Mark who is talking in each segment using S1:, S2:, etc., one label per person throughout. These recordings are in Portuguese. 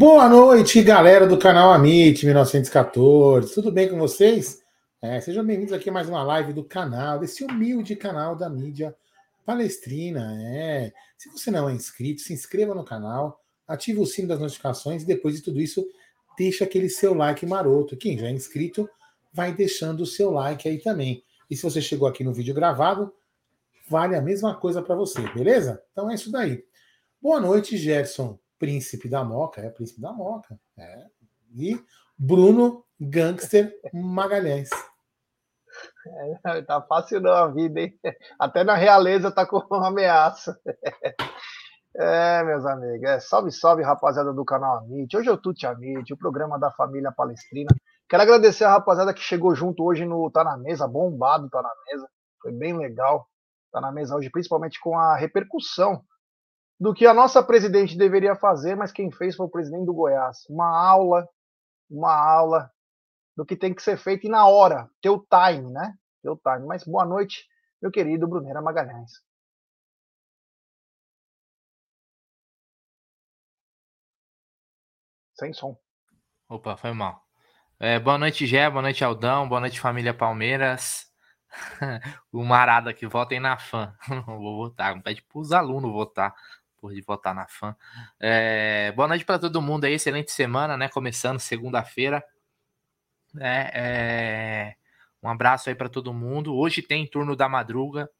S1: Boa noite, galera do canal Amit 1914. Tudo bem com vocês? É, sejam bem-vindos aqui a mais uma live do canal, desse humilde canal da mídia palestrina. É. Se você não é inscrito, se inscreva no canal, ative o sino das notificações e depois de tudo isso, deixa aquele seu like maroto. Quem já é inscrito, vai deixando o seu like aí também. E se você chegou aqui no vídeo gravado, vale a mesma coisa para você, beleza? Então é isso daí. Boa noite, Gerson Príncipe da Moca, é Príncipe da Moca. É. E Bruno Gangster Magalhães.
S2: É, tá fácil não a vida, hein? Até na realeza tá com uma ameaça. É, meus amigos, é, salve, salve, rapaziada do canal Amit. Hoje é o Tuti Amit, o programa da família palestrina. Quero agradecer a rapaziada que chegou junto hoje no Tá na Mesa, bombado Tá na Mesa. Foi bem legal. Tá na mesa hoje, principalmente com a repercussão do que a nossa presidente deveria fazer, mas quem fez foi o presidente do Goiás. Uma aula, uma aula do que tem que ser feito e na hora, teu time, né? Teu time. Mas boa noite, meu querido Bruneira Magalhães. Sem som.
S3: Opa, foi mal. É, boa noite, Gé, boa noite, Aldão, boa noite, família Palmeiras. o Marada que votem na fã. Vou votar, pede para os alunos votar por de votar na fã. É, boa noite para todo mundo aí, excelente semana, né? Começando segunda-feira. É, é, um abraço aí para todo mundo. Hoje tem turno da madruga,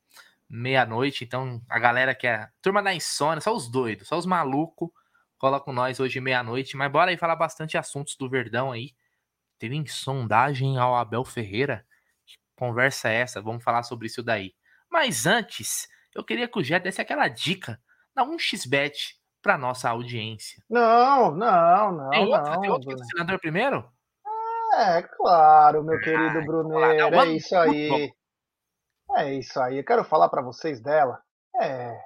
S3: meia-noite. Então, a galera que é turma da insônia, só os doidos, só os malucos, cola com nós hoje meia-noite. Mas bora aí falar bastante assuntos do Verdão aí. Teve sondagem ao Abel Ferreira. Que conversa é essa? Vamos falar sobre isso daí. Mas antes, eu queria que o Jé desse aquela dica dá um xbet para nossa audiência.
S2: Não, não, não.
S3: Tem outro,
S2: não,
S3: tem outro senador primeiro?
S2: É, claro, meu querido ah, Bruneiro, é isso aí. É isso aí. Eu quero falar para vocês dela. É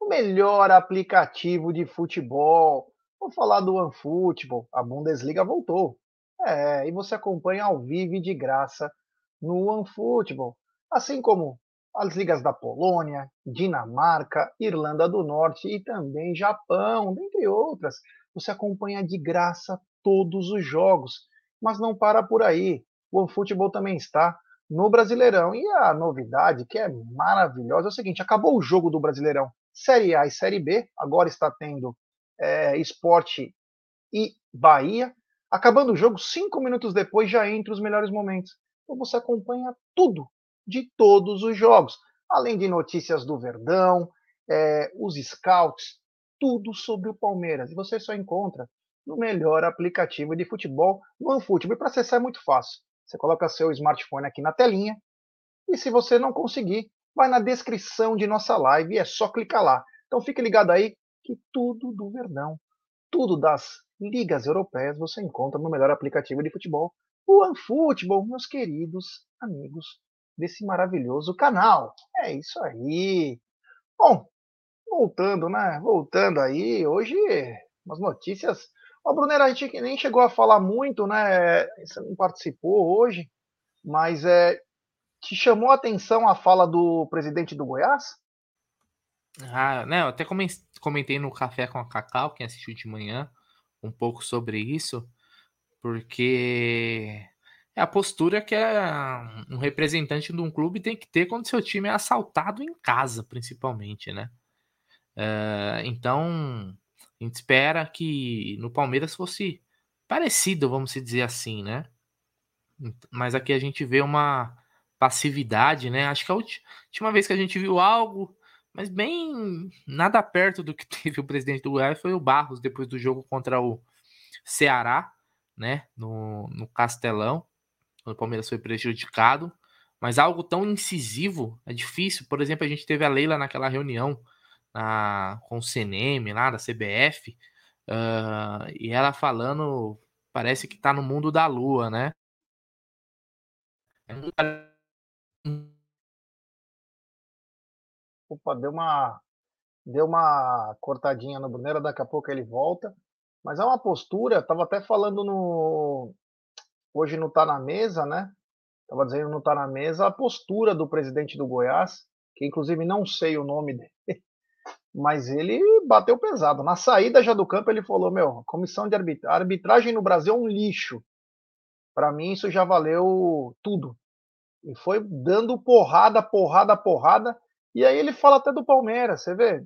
S2: o melhor aplicativo de futebol. Vou falar do OneFootball. A Bundesliga voltou. É, e você acompanha ao vivo e de graça no OneFootball. Assim como as ligas da Polônia, Dinamarca, Irlanda do Norte e também Japão, dentre outras. Você acompanha de graça todos os jogos, mas não para por aí. O OneFootball também está no Brasileirão. E a novidade, que é maravilhosa, é o seguinte: acabou o jogo do Brasileirão Série A e Série B, agora está tendo é, Esporte e Bahia. Acabando o jogo, cinco minutos depois já entra os melhores momentos. Então você acompanha tudo de todos os jogos, além de notícias do Verdão, é, os scouts, tudo sobre o Palmeiras. E você só encontra no melhor aplicativo de futebol, no OneFootball. E para acessar é muito fácil. Você coloca seu smartphone aqui na telinha e se você não conseguir, vai na descrição de nossa live e é só clicar lá. Então fique ligado aí que tudo do Verdão, tudo das ligas europeias você encontra no melhor aplicativo de futebol, o OneFootball, meus queridos amigos desse maravilhoso canal. É isso aí. Bom, voltando, né? Voltando aí, hoje umas notícias. Ó, Brunera, a gente nem chegou a falar muito, né? Você não participou hoje, mas é, te chamou a atenção a fala do presidente do Goiás?
S3: Ah, né, eu até comentei no Café com a Cacau, quem assistiu de manhã, um pouco sobre isso, porque é a postura que é um representante de um clube tem que ter quando seu time é assaltado em casa, principalmente, né? Uh, então, a gente espera que no Palmeiras fosse parecido, vamos dizer assim, né? Mas aqui a gente vê uma passividade, né? Acho que a última vez que a gente viu algo, mas bem nada perto do que teve o presidente do Goiás foi o Barros depois do jogo contra o Ceará, né? No, no Castelão quando o Palmeiras foi prejudicado. Mas algo tão incisivo é difícil. Por exemplo, a gente teve a Leila naquela reunião na, com o CNM lá da CBF, uh, e ela falando, parece que tá no mundo da lua, né?
S2: Opa, deu uma, deu uma cortadinha no Brunera, daqui a pouco ele volta. Mas é uma postura, estava até falando no, hoje não está na mesa, né? Estava dizendo não está na mesa a postura do presidente do Goiás, que inclusive não sei o nome dele, Mas ele bateu pesado. Na saída já do campo, ele falou: Meu, comissão de arbitragem, arbitragem no Brasil é um lixo. Para mim, isso já valeu tudo. E foi dando porrada, porrada, porrada. E aí ele fala até do Palmeiras, você vê?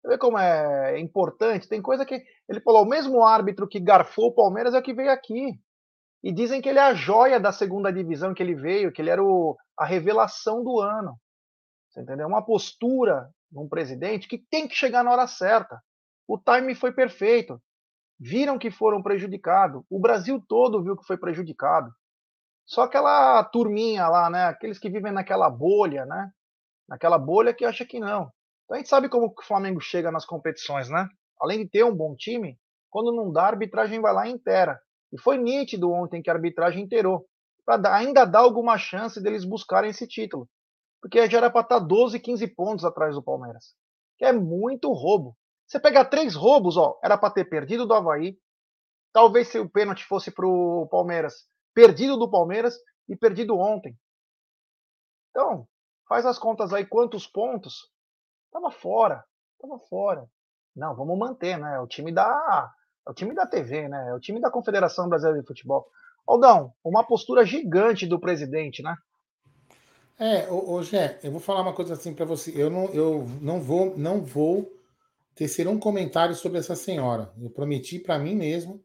S2: Você vê como é importante? Tem coisa que. Ele falou: o mesmo árbitro que garfou o Palmeiras é o que veio aqui. E dizem que ele é a joia da segunda divisão que ele veio, que ele era o, a revelação do ano. Você entendeu? Uma postura num presidente que tem que chegar na hora certa. O time foi perfeito. Viram que foram prejudicados. O Brasil todo viu que foi prejudicado. Só aquela turminha lá, né? Aqueles que vivem naquela bolha, né? Naquela bolha que acha que não. Então a gente sabe como o Flamengo chega nas competições, né? Além de ter um bom time, quando não dá, a arbitragem vai lá inteira. E foi nítido ontem que a arbitragem inteirou. Para ainda dar alguma chance deles buscarem esse título porque já era para estar 12, 15 pontos atrás do Palmeiras. Que é muito roubo. Você pegar três roubos, ó, era para ter perdido do Havaí, talvez se o pênalti fosse para o Palmeiras, perdido do Palmeiras e perdido ontem. Então, faz as contas aí, quantos pontos? Tava fora, tava fora. Não, vamos manter, né? O time da, é o time da TV, né? É o time da Confederação Brasileira de Futebol. Aldão, uma postura gigante do presidente, né?
S1: É, ô, ô eu vou falar uma coisa assim para você. Eu não, eu não vou, não vou tecer um comentário sobre essa senhora. Eu prometi para mim mesmo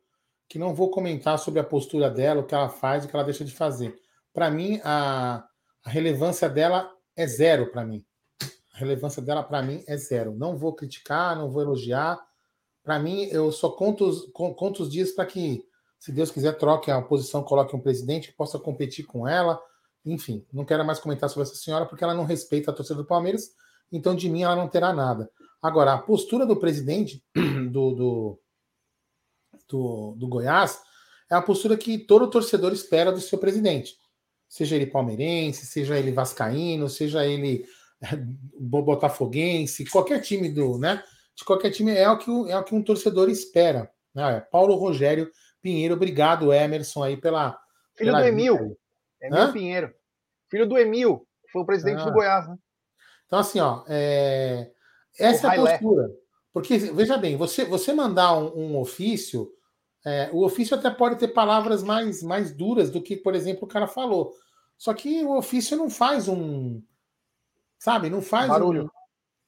S1: que não vou comentar sobre a postura dela, o que ela faz, o que ela deixa de fazer. Para mim, a, a, relevância dela é zero para mim. A relevância dela para mim é zero. Não vou criticar, não vou elogiar. Para mim, eu só conto os, conto os dias para que, se Deus quiser, troque a oposição, coloque um presidente que possa competir com ela enfim, não quero mais comentar sobre essa senhora porque ela não respeita a torcida do Palmeiras, então de mim ela não terá nada. Agora, a postura do presidente do, do, do, do Goiás é a postura que todo torcedor espera do seu presidente. Seja ele palmeirense, seja ele vascaíno, seja ele botafoguense, qualquer time do, né? De qualquer time é o que, é o que um torcedor espera. Né? Paulo Rogério Pinheiro, obrigado, Emerson, aí pela.
S2: Filho
S1: pela
S2: do Emil. Emil Hã? Pinheiro. Filho do Emil, que foi o presidente ah. do Goiás, né?
S1: Então, assim, ó, é... essa o é a postura. Porque, veja bem, você, você mandar um, um ofício, é, o ofício até pode ter palavras mais, mais duras do que, por exemplo, o cara falou. Só que o ofício não faz um. Sabe? Não faz
S2: barulho.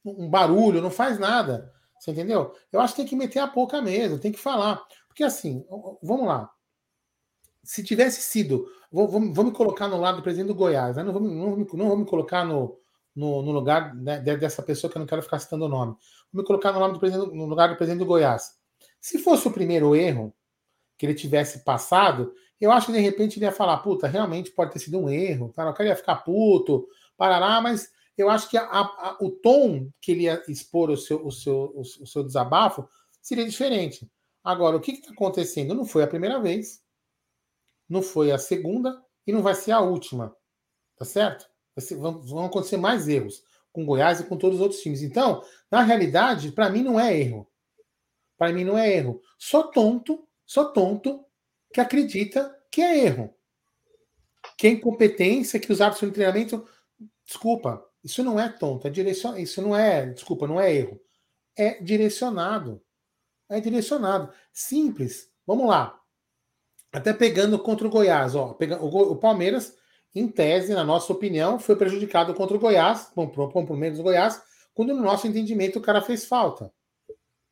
S1: Um, um barulho, não faz nada. Você entendeu? Eu acho que tem que meter a boca mesmo, tem que falar. Porque assim, vamos lá se tivesse sido. Vou, vou, vou, me colocar no lado do presidente do Goiás, né? não, vou, não, não vou me colocar no, no, no lugar né, dessa pessoa que eu não quero ficar citando o nome. Vou me colocar no, nome do no lugar do presidente do Goiás. Se fosse o primeiro erro que ele tivesse passado, eu acho que de repente ele ia falar: puta, realmente pode ter sido um erro, tá? o cara ia ficar puto, parará, mas eu acho que a, a, o tom que ele ia expor o seu, o, seu, o seu desabafo seria diferente. Agora, o que está acontecendo? Não foi a primeira vez não foi a segunda e não vai ser a última. Tá certo? Ser, vão, vão, acontecer mais erros com Goiás e com todos os outros times. Então, na realidade, para mim não é erro. Para mim não é erro. Só tonto, só tonto que acredita que é erro. Que é incompetência, que os árbitros de treinamento. Desculpa, isso não é tonto, é direcionado. Isso não é, desculpa, não é erro. É direcionado. É direcionado. Simples. Vamos lá. Até pegando contra o Goiás, ó, o, o Palmeiras, em tese, na nossa opinião, foi prejudicado contra o Goiás, bom, pro comprometo do Goiás, quando no nosso entendimento o cara fez falta.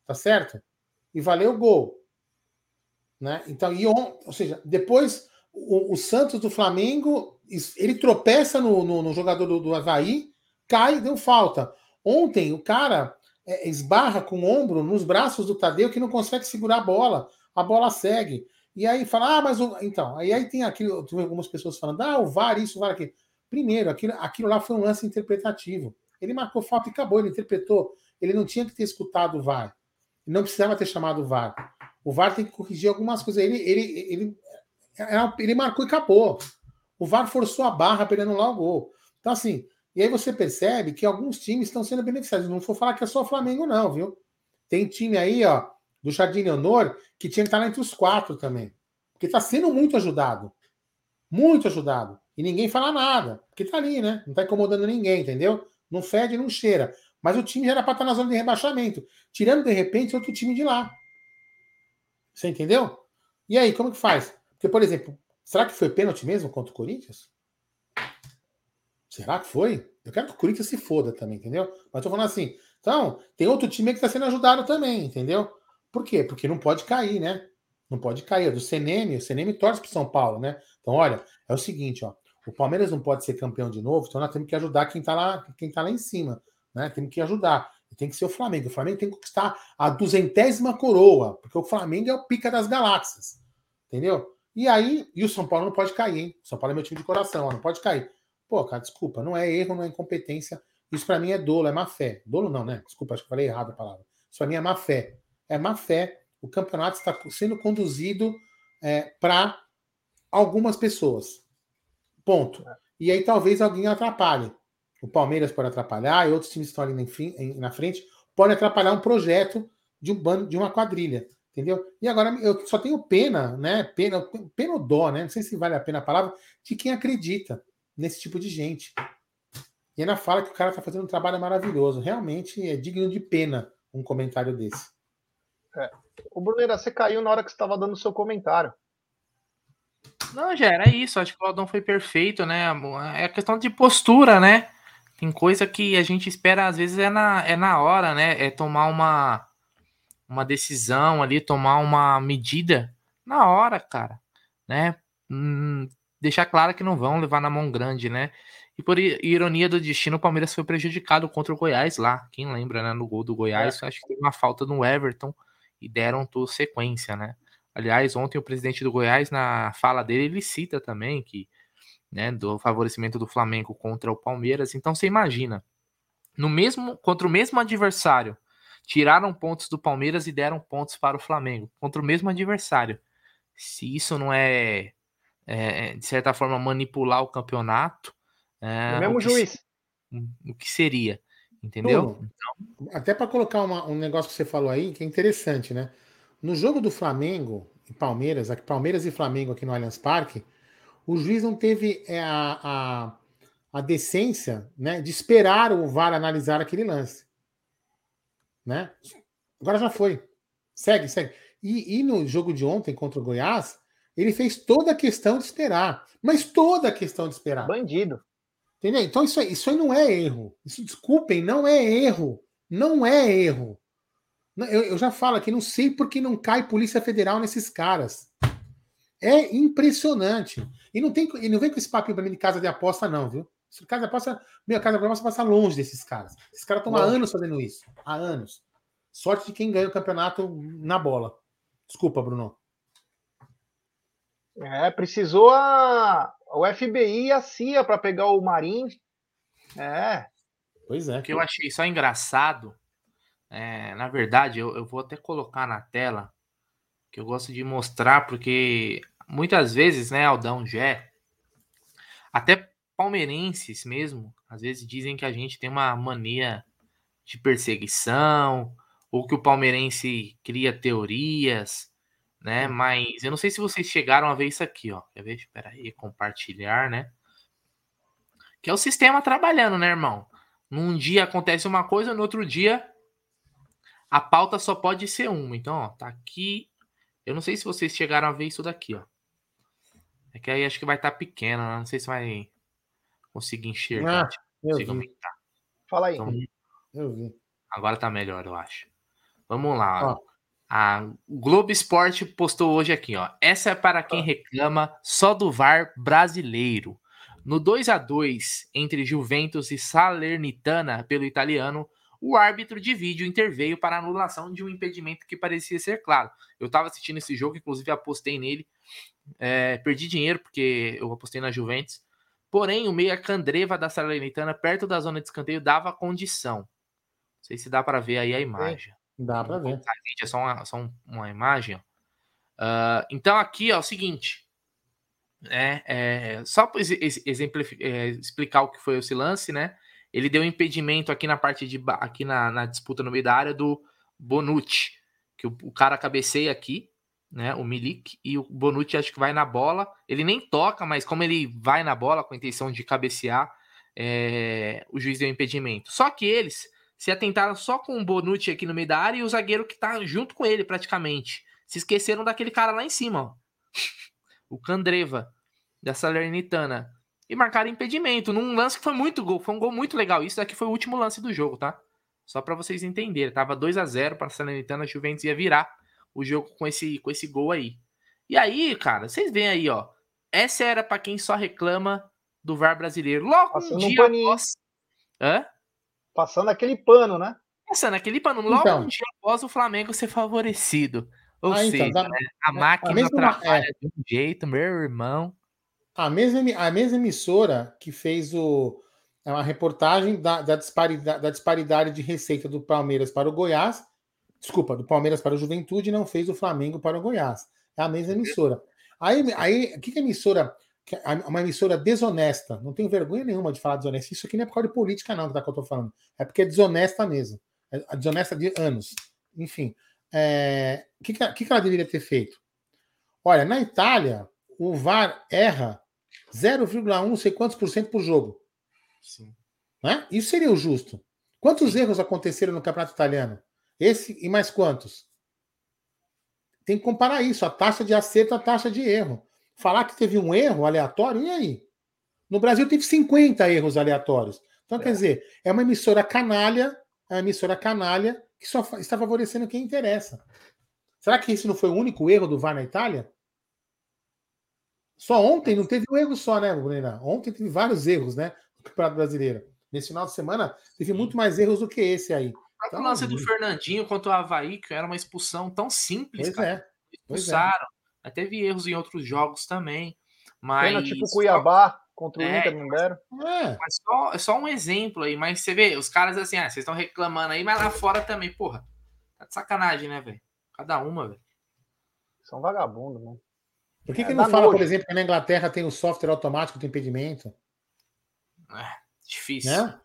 S1: Tá certo? E valeu o gol. Né? Então, e on, ou seja, depois o, o, Santos do Flamengo, ele tropeça no, no, no jogador do, do Havaí, cai, deu falta. Ontem o cara é, esbarra com o ombro nos braços do Tadeu que não consegue segurar a bola. A bola segue. E aí fala, ah, mas o... então, aí, aí tem aquilo, algumas pessoas falando, ah, o VAR, isso, o VAR, aquilo. Primeiro, aquilo, aquilo lá foi um lance interpretativo. Ele marcou falta e acabou, ele interpretou. Ele não tinha que ter escutado o VAR. Não precisava ter chamado o VAR. O VAR tem que corrigir algumas coisas. Ele, ele, ele, ele, ele marcou e acabou. O VAR forçou a barra para ele anular o gol. Então, assim, e aí você percebe que alguns times estão sendo beneficiados. Não vou falar que é só o Flamengo, não, viu? Tem time aí, ó, do Jardim Leonor, que tinha que estar entre os quatro também. Porque está sendo muito ajudado. Muito ajudado. E ninguém fala nada. Porque está ali, né? Não está incomodando ninguém, entendeu? Não fede, não cheira. Mas o time já era para estar na zona de rebaixamento. Tirando, de repente, outro time de lá. Você entendeu? E aí, como que faz? Porque, por exemplo, será que foi pênalti mesmo contra o Corinthians? Será que foi? Eu quero que o Corinthians se foda também, entendeu? Mas tô falando assim. Então, tem outro time que está sendo ajudado também, entendeu? Por quê? Porque não pode cair, né? Não pode cair. É do CNM, o CNM torce para São Paulo, né? Então, olha, é o seguinte, ó. O Palmeiras não pode ser campeão de novo, então nós temos que ajudar quem está lá, quem tá lá em cima, né? Temos que ajudar. E tem que ser o Flamengo. O Flamengo tem que conquistar a duzentésima coroa, porque o Flamengo é o pica das galáxias. Entendeu? E aí, e o São Paulo não pode cair, hein? O São Paulo é meu time de coração, ó, não pode cair. Pô, cara, desculpa, não é erro, não é incompetência. Isso para mim é dolo, é má fé. Dolo não, né? Desculpa, acho que falei errado a palavra. Isso para mim é má fé. É má fé. O campeonato está sendo conduzido é, para algumas pessoas. Ponto. E aí talvez alguém atrapalhe. O Palmeiras pode atrapalhar e outros times estão ali na frente podem atrapalhar um projeto de um bando, de uma quadrilha. Entendeu? E agora eu só tenho pena, né? Pena, pena ou dó, né? Não sei se vale a pena a palavra, de quem acredita nesse tipo de gente. E ainda fala que o cara está fazendo um trabalho maravilhoso. Realmente é digno de pena um comentário desse.
S2: É. O Bruneira, você caiu na hora que você estava dando o seu comentário.
S3: Não, já era isso. Acho que o Aldão foi perfeito, né? É questão de postura, né? Tem coisa que a gente espera, às vezes, é na, é na hora, né? É tomar uma, uma decisão ali, tomar uma medida na hora, cara, né? Hum, deixar claro que não vão levar na mão grande, né? E por ironia do destino, o Palmeiras foi prejudicado contra o Goiás lá. Quem lembra, né? No gol do Goiás, é. acho que teve uma falta no Everton e deram sequência, né? Aliás, ontem o presidente do Goiás, na fala dele, ele cita também que, né, do favorecimento do Flamengo contra o Palmeiras. Então você imagina, no mesmo contra o mesmo adversário, tiraram pontos do Palmeiras e deram pontos para o Flamengo contra o mesmo adversário. Se isso não é, é de certa forma, manipular o campeonato.
S2: É, o mesmo o juiz.
S3: O que seria? Entendeu?
S1: então... Até para colocar uma, um negócio que você falou aí, que é interessante, né? No jogo do Flamengo e Palmeiras, aqui, Palmeiras e Flamengo aqui no Allianz Parque, o juiz não teve é, a, a, a decência né, de esperar o VAR analisar aquele lance. Né? Agora já foi. Segue, segue. E, e, no jogo de ontem contra o Goiás, ele fez toda a questão de esperar. Mas toda a questão de esperar.
S2: Bandido.
S1: Entendeu? Então isso aí, isso aí não é erro. Isso, desculpem, não é erro. Não é erro. Eu, eu já falo aqui, não sei por que não cai Polícia Federal nesses caras. É impressionante. E não, tem, e não vem com esse papinho pra mim de casa de aposta, não, viu? Casa de aposta, meu, casa de aposta passa longe desses caras. Esses caras estão há anos fazendo isso. Há anos. Sorte de quem ganha o campeonato na bola. Desculpa, Bruno.
S2: É, precisou a, o FBI e a CIA para pegar o Marim. É.
S3: Pois é. O que eu achei só engraçado, é, na verdade, eu, eu vou até colocar na tela, que eu gosto de mostrar, porque muitas vezes, né, Aldão, Jé, até palmeirenses mesmo, às vezes dizem que a gente tem uma mania de perseguição, ou que o palmeirense cria teorias, né? Mas eu não sei se vocês chegaram a ver isso aqui, ó. Quer ver? Espera aí, compartilhar, né? Que é o sistema trabalhando, né, irmão? Num dia acontece uma coisa, no outro dia a pauta só pode ser uma. Então, ó, tá aqui. Eu não sei se vocês chegaram a ver isso daqui, ó. É que aí acho que vai estar tá pequeno, né? Não sei se vai conseguir enxergar. Ah,
S2: eu vi. Fala aí. Então,
S1: eu vi.
S3: Agora tá melhor, eu acho. Vamos lá. Ó. A Globo Esporte postou hoje aqui, ó. Essa é para quem reclama só do VAR brasileiro. No 2 a 2 entre Juventus e Salernitana pelo italiano, o árbitro de vídeo interveio para anulação de um impedimento que parecia ser claro. Eu estava assistindo esse jogo, inclusive apostei nele. É, perdi dinheiro porque eu apostei na Juventus. Porém, o meia Candreva da Salernitana, perto da zona de escanteio, dava condição. Não sei se dá para ver aí a imagem.
S1: Dá para ver.
S3: É só uma, só uma imagem. Uh, então aqui é o seguinte, é, é só para é, explicar o que foi esse lance, né? Ele deu um impedimento aqui na parte de aqui na, na disputa no meio da área do Bonucci, que o, o, cara cabeceia aqui, né? O Milik e o Bonucci acho que vai na bola. Ele nem toca, mas como ele vai na bola com a intenção de cabecear, é, o juiz deu impedimento. Só que eles se atentaram só com o Bonucci aqui no meio da área e o zagueiro que tá junto com ele, praticamente. Se esqueceram daquele cara lá em cima, ó. O Candreva, da Salernitana. E marcaram impedimento num lance que foi muito gol. Foi um gol muito legal. Isso daqui foi o último lance do jogo, tá? Só para vocês entenderem. Tava 2 a 0 para a Salernitana. A Juventus ia virar o jogo com esse, com esse gol aí. E aí, cara, vocês veem aí, ó. Essa era para quem só reclama do VAR brasileiro. Logo Passando um dia um após. Hã?
S2: Passando aquele pano, né?
S3: Passando aquele pano. Logo então. um dia após o Flamengo ser favorecido. Ou ah, então, seja, então, né? a máquina a mesma, trabalha é, de um jeito, meu irmão.
S1: A mesma, a mesma emissora que fez o, é uma reportagem da, da, disparidade, da disparidade de receita do Palmeiras para o Goiás. Desculpa, do Palmeiras para o Juventude não fez o Flamengo para o Goiás. É a mesma emissora. Aí, aí o que, que a emissora uma emissora desonesta. Não tenho vergonha nenhuma de falar desonesta. Isso aqui não é por causa de política, não, tá, que eu tô falando. É porque é desonesta mesmo. É desonesta de anos. Enfim. É... O que, que, que ela deveria ter feito? Olha, na Itália, o VAR erra 0,1 sei quantos por cento por jogo. Sim. Né? Isso seria o justo. Quantos erros aconteceram no campeonato italiano? Esse e mais quantos? Tem que comparar isso, a taxa de acerto, a taxa de erro falar que teve um erro aleatório, e aí? No Brasil teve 50 erros aleatórios. Então, é. quer dizer, é uma emissora canalha, é uma emissora canalha que só está favorecendo quem interessa. Será que esse não foi o único erro do VAR na Itália? Só ontem não teve um erro só, né, Bruna? Ontem teve vários erros, né, no Campeonato Brasileiro. Nesse final de semana teve muito mais erros do que esse aí.
S3: O então, lance do Fernandinho contra o Havaí, que era uma expulsão tão simples, pois cara. É. Expulsaram. Teve erros em outros jogos também. Mas. Pena,
S2: tipo Cuiabá contra o é, Inter, não deram?
S3: É. Mas só, é só um exemplo aí. Mas você vê, os caras assim, ah, vocês estão reclamando aí, mas lá fora também, porra. Tá de sacanagem, né, velho? Cada uma, velho.
S2: São vagabundos, né?
S1: Por que, é, que não fala, nojo. por exemplo, que na Inglaterra tem o software automático de impedimento?
S3: É, difícil. Né?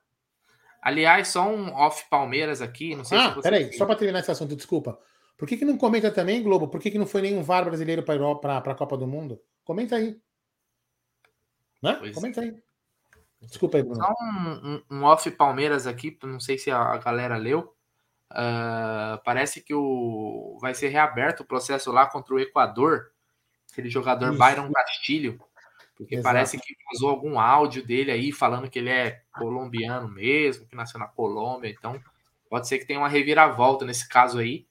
S3: Aliás, só um off Palmeiras aqui. Não sei
S1: ah, se peraí, só para terminar esse assunto, desculpa. Por que, que não comenta também, Globo? Por que, que não foi nenhum VAR brasileiro para a Copa do Mundo? Comenta aí. Né? Pois comenta aí. Desculpa aí, Bruno.
S3: Só um, um, um, off Palmeiras aqui, não sei se a galera leu. Uh, parece que o vai ser reaberto o processo lá contra o Equador, aquele jogador Isso. Byron Castilho, porque Exato. parece que vazou algum áudio dele aí falando que ele é colombiano mesmo, que nasceu na Colômbia, então pode ser que tenha uma reviravolta nesse caso aí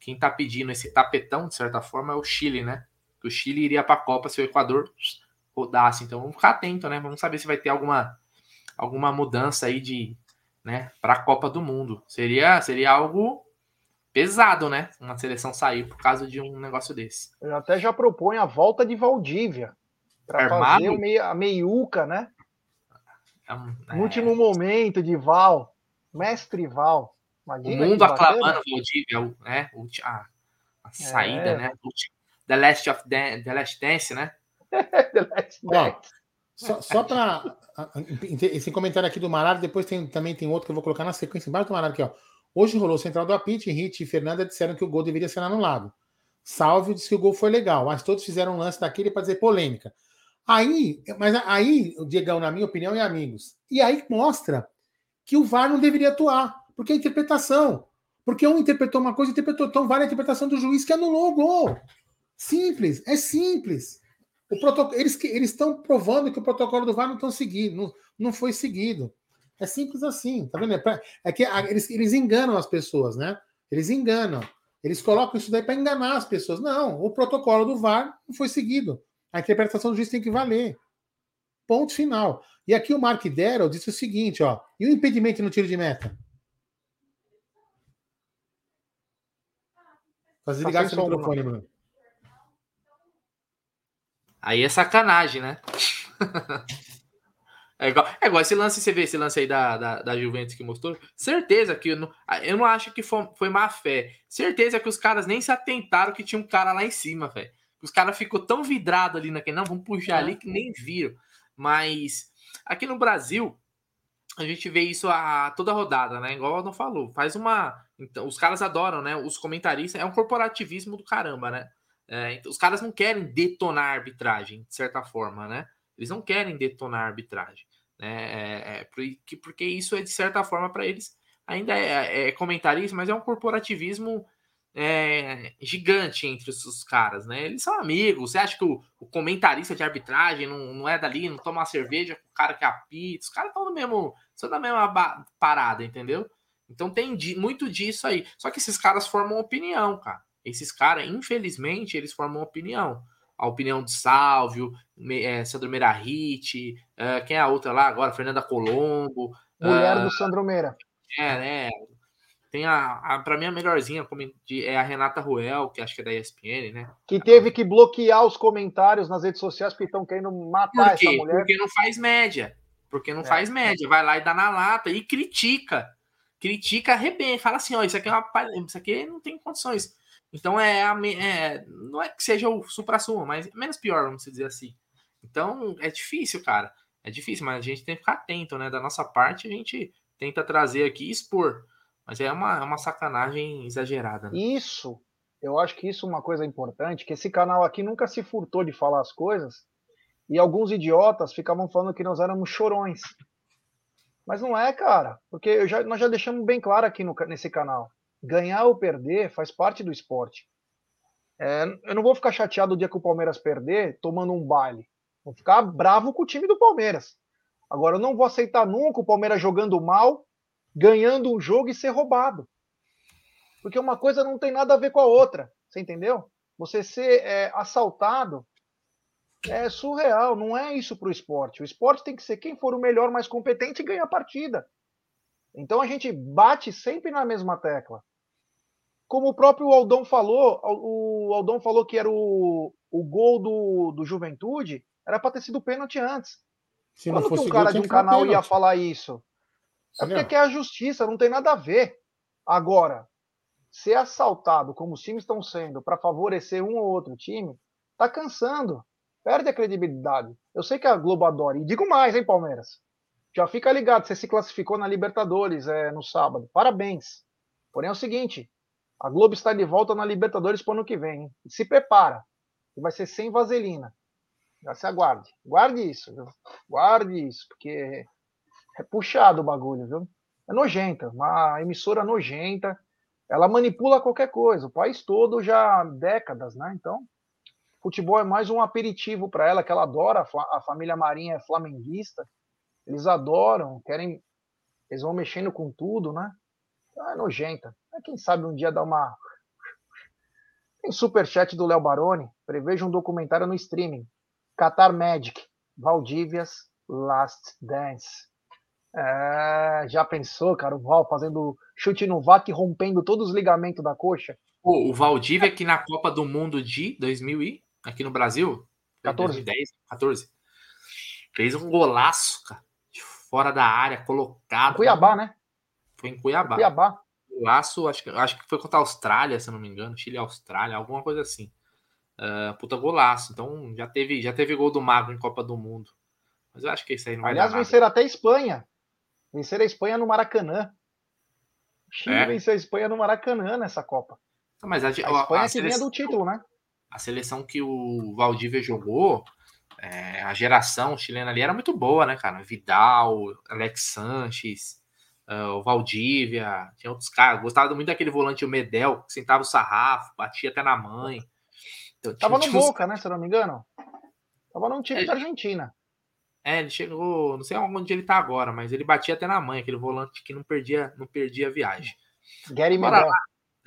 S3: quem está pedindo esse tapetão, de certa forma, é o Chile, né? Que o Chile iria para a Copa se o Equador rodasse. Então vamos ficar atento, né? Vamos saber se vai ter alguma, alguma mudança aí de, né, para a Copa do Mundo. Seria, seria algo pesado, né? Uma seleção sair por causa de um negócio desse.
S2: Eu até já proponho a volta de Valdívia para fazer meio, a meiuca, né? É, no último momento de Val, mestre Val.
S3: Imagina o mundo aclamando o Valdívia, né? A, a saída, é. né? The Last of the, the Last Dance, né?
S1: the Last Dance. só, só para esse comentário aqui do Marado, depois tem, também tem outro que eu vou colocar na sequência embaixo do Marado aqui, ó. Hoje rolou central do apite, Hit e Fernanda disseram que o gol deveria ser anulado. Salve disse que o gol foi legal, mas todos fizeram um lance daquele para dizer polêmica. Aí, mas aí, o Diegão, na minha opinião, e amigos, e aí mostra que o VAR não deveria atuar. Porque é interpretação. Porque um interpretou uma coisa, interpretou. Então vale a interpretação do juiz que anulou o gol. Simples, é simples. O protocolo, eles estão provando que o protocolo do VAR não estão seguindo, não, não foi seguido. É simples assim, tá vendo? É, é que eles, eles enganam as pessoas, né? Eles enganam. Eles colocam isso daí para enganar as pessoas. Não, o protocolo do VAR não foi seguido. A interpretação do juiz tem que valer. Ponto final. E aqui o Mark Darrell disse o seguinte, ó. E o impedimento no tiro de meta? Fazer ligar tá seu microfone, Bruno.
S3: Aí é sacanagem, né? é, igual, é igual esse lance, você vê esse lance aí da, da, da Juventus que mostrou. Certeza que eu não, eu não acho que foi, foi má fé. Certeza que os caras nem se atentaram que tinha um cara lá em cima, velho. Os caras ficou tão vidrado ali naquele, não, vamos puxar ali que nem viram. Mas aqui no Brasil, a gente vê isso a toda rodada, né? Igual o falou. Faz uma então, os caras adoram, né? Os comentaristas. É um corporativismo do caramba, né? É, então, os caras não querem detonar a arbitragem, de certa forma, né? Eles não querem detonar a arbitragem, né? É, é, porque, porque isso é, de certa forma, para eles, ainda é, é comentarista, mas é um corporativismo é, gigante entre os caras, né? Eles são amigos. Você acha que o, o, comentarista de arbitragem não, não é dali, não toma uma cerveja com o cara que apita? Os caras estão no mesmo, são da mesma parada, entendeu? Então tem muito disso aí. Só que esses caras formam opinião, cara. Esses caras, infelizmente, eles formam opinião. A opinião de Sálvio, é, Sandro Merahit, é, quem é a outra lá agora? Fernanda Colombo.
S2: Mulher uh, do Sandro Meira.
S3: É, né? Tem a, a para mim a melhorzinha é a Renata Ruel, que acho que é da ESPN, né?
S2: Que teve que bloquear os comentários nas redes sociais porque estão querendo matar essa mulher.
S3: Porque não faz média. Porque não é. faz média. Vai lá e dá na lata e critica. Critica, arrebenta. Fala assim, ó, isso aqui é uma isso aqui não tem condições. Então é, é não é que seja o supra-sumo, mas menos pior, vamos dizer assim. Então é difícil, cara. É difícil, mas a gente tem que ficar atento, né? Da nossa parte, a gente tenta trazer aqui e expor. Mas é uma, é uma sacanagem exagerada.
S2: Né? Isso, eu acho que isso é uma coisa importante, que esse canal aqui nunca se furtou de falar as coisas, e alguns idiotas ficavam falando que nós éramos chorões. Mas não é, cara, porque já, nós já deixamos bem claro aqui no, nesse canal. Ganhar ou perder faz parte do esporte. É, eu não vou ficar chateado o dia que o Palmeiras perder tomando um baile. Vou ficar bravo com o time do Palmeiras. Agora, eu não vou aceitar nunca o Palmeiras jogando mal ganhando um jogo e ser roubado. Porque uma coisa não tem nada a ver com a outra. Você entendeu? Você ser é, assaltado é surreal. Não é isso para o esporte. O esporte tem que ser quem for o melhor, mais competente e ganha a partida. Então a gente bate sempre na mesma tecla. Como o próprio Aldão falou, o Aldão falou que era o, o gol do, do Juventude, era para ter sido pênalti antes. Se Quando que um cara de um canal ia falar isso? É porque quer a justiça, não tem nada a ver. Agora, ser assaltado como os times estão sendo para favorecer um ou outro time, tá cansando. Perde a credibilidade. Eu sei que a Globo adora. E digo mais, hein, Palmeiras? Já fica ligado, você se classificou na Libertadores é, no sábado. Parabéns. Porém é o seguinte, a Globo está de volta na Libertadores para o ano que vem. Hein? Se prepara, que vai ser sem vaselina. Já se aguarde. Guarde isso, viu? Guarde isso, porque é puxado o bagulho, viu? É nojenta, uma emissora nojenta. Ela manipula qualquer coisa. O país todo já há décadas, né? Então, futebol é mais um aperitivo para ela, que ela adora. A família Marinha é flamenguista. Eles adoram, querem. Eles vão mexendo com tudo, né? Então, é nojenta. Quem sabe um dia dar uma. Tem superchat do Léo Baroni. Preveja um documentário no streaming. Qatar Magic. Valdivia's Last Dance. É, já pensou, cara, o Val fazendo chute no vac rompendo todos os ligamentos da coxa?
S3: Pô, o Valdívia aqui na Copa do Mundo de 2000 e aqui no Brasil,
S2: 14,
S3: 2010, 14, fez um golaço, cara, de fora da área, colocado.
S2: Cuiabá, né?
S3: Foi em Cuiabá.
S2: Cuiabá.
S3: Golaço, acho que, acho que foi contra a Austrália, se não me engano, Chile Austrália, alguma coisa assim. Uh, puta golaço. Então já teve, já teve gol do Mago em Copa do Mundo. Mas eu acho que isso aí não vai
S2: Aliás, vencer até a Espanha. Vencer a Espanha no Maracanã. O Chile é. venceu a Espanha no Maracanã nessa Copa.
S3: Mas a, a
S2: Espanha a, a que seleção, vinha do título, né?
S3: A seleção que o Valdívia jogou, é, a geração chilena ali era muito boa, né, cara? Vidal, Alex Sanches, uh, o Valdívia, tinha outros caras. Gostava muito daquele volante, o Medel, que sentava o sarrafo, batia até na mãe.
S2: Então, Tava no Boca, né, se eu não me engano? Tava num time é, da Argentina.
S3: É, ele chegou, não sei onde ele tá agora, mas ele batia até na mãe, aquele volante que não perdia, não perdia a viagem.
S2: Gary agora,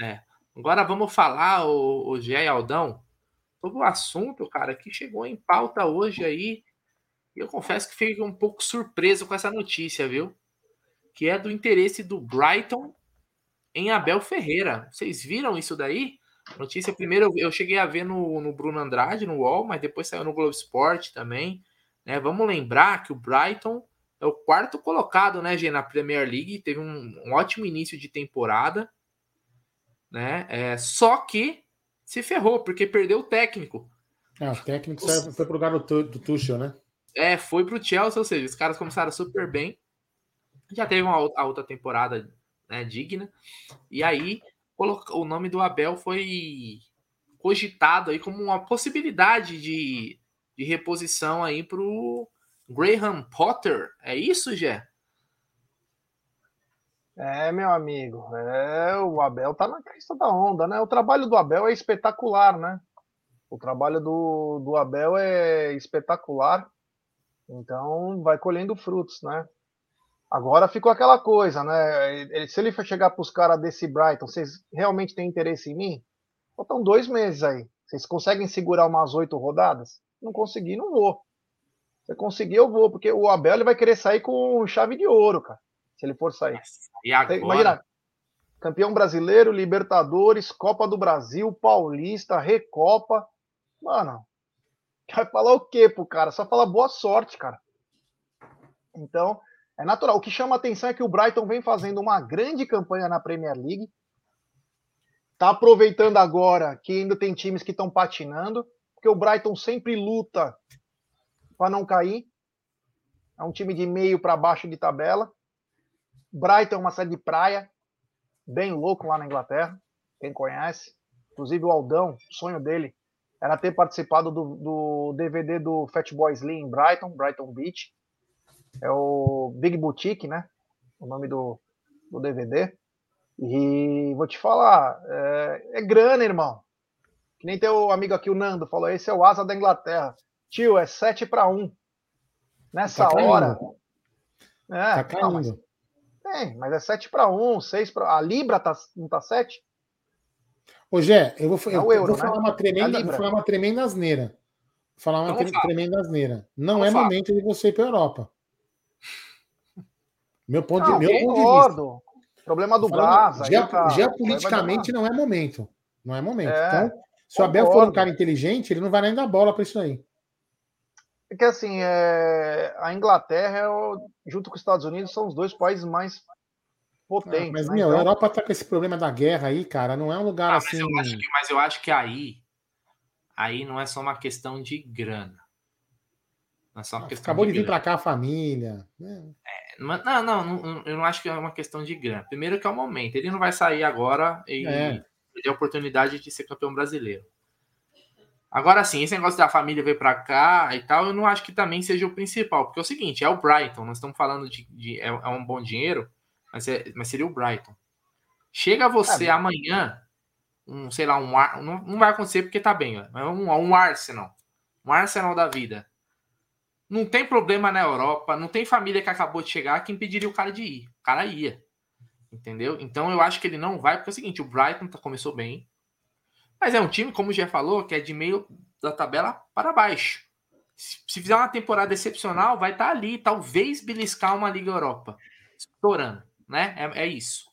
S3: é, agora vamos falar, o, o Gé Aldão, sobre o assunto, cara, que chegou em pauta hoje aí. E eu confesso que fiquei um pouco surpreso com essa notícia, viu? Que é do interesse do Brighton em Abel Ferreira. Vocês viram isso daí? Notícia primeiro eu cheguei a ver no, no Bruno Andrade, no UOL, mas depois saiu no Globo Esporte também. Né? Vamos lembrar que o Brighton é o quarto colocado, né, Gê, na Premier League, teve um, um ótimo início de temporada, né? É, só que se ferrou, porque perdeu o técnico.
S1: É, o técnico Os... foi pro lugar do, do Tuchel, né?
S3: É, foi pro Chelsea, ou seja, os caras começaram super bem. Já teve uma a outra temporada né, digna. E aí o nome do Abel foi cogitado aí como uma possibilidade de de reposição aí para o Graham Potter. É isso, Gé?
S2: É, meu amigo, é, o Abel tá na crista da onda, né? O trabalho do Abel é espetacular, né? O trabalho do, do Abel é espetacular, então vai colhendo frutos, né? Agora ficou aquela coisa, né? Ele, se ele for chegar para os caras desse Brighton, vocês realmente têm interesse em mim? Faltam dois meses aí. Vocês conseguem segurar umas oito rodadas? Não consegui, não vou. Se conseguir, eu vou, porque o Abel ele vai querer sair com chave de ouro, cara. Se ele for sair.
S3: E agora?
S2: Imagina, campeão brasileiro, Libertadores, Copa do Brasil, Paulista, Recopa. Mano, vai falar o quê pro cara? Só fala boa sorte, cara. Então, é natural. O que chama atenção é que o Brighton vem fazendo uma grande campanha na Premier League. Tá aproveitando agora que ainda tem times que estão patinando, porque o Brighton sempre luta para não cair. É um time de meio para baixo de tabela. Brighton é uma cidade de praia, bem louco lá na Inglaterra, quem conhece. Inclusive o Aldão, o sonho dele era ter participado do, do DVD do Fatboy Slim em Brighton, Brighton Beach. É o Big Boutique, né? O nome do, do DVD. E vou te falar, é, é grana, irmão. Que nem teu amigo aqui, o Nando, falou: esse é o asa da Inglaterra. Tio, é 7 para 1. Nessa tá hora.
S1: É, tá caindo. Não, mas,
S2: tem, mas é 7 para 1, 6 para. A Libra tá, não tá 7?
S1: Ô, Gé, eu vou, é eu, euro, vou né? falar uma tremenda, vou falar uma tremenda asneira. Vou falar uma tre tremenda asneira. Não é momento de você ir para Europa. Meu ponto, não, de, meu ponto de vista.
S2: Problema do.
S1: Ge tá, geopoliticamente não é momento. Não é momento. É, então, se o Abel for um cara inteligente, ele não vai nem dar bola para isso aí.
S2: É que assim, é... a Inglaterra, é junto com os Estados Unidos, são os dois países mais potentes. Ah,
S1: mas, né? meu, então... a Europa tá com esse problema da guerra aí, cara. Não é um lugar ah, assim.
S3: Mas eu, que, mas eu acho que aí. Aí não é só uma questão de grana.
S1: Não é só uma questão Acabou de, de vir para cá a família. Né?
S3: É, não, não, não, eu não acho que é uma questão de grana. Primeiro que é o momento. Ele não vai sair agora e é. ter a oportunidade de ser campeão brasileiro. Agora sim, esse negócio da família vir para cá e tal, eu não acho que também seja o principal, porque é o seguinte, é o Brighton, nós estamos falando de, de é, é, um bom dinheiro, mas, é, mas seria o Brighton. Chega você é, amanhã, um, sei lá, um não, não vai acontecer porque tá bem, mas um, um Arsenal, um Arsenal da vida. Não tem problema na Europa, não tem família que acabou de chegar que impediria o cara de ir. O cara ia. Entendeu? Então eu acho que ele não vai, porque é o seguinte, o Brighton tá, começou bem. Mas é um time, como já falou, que é de meio da tabela para baixo. Se fizer uma temporada excepcional, vai estar tá ali, talvez beliscar uma Liga Europa. Estourando, né? É, é isso.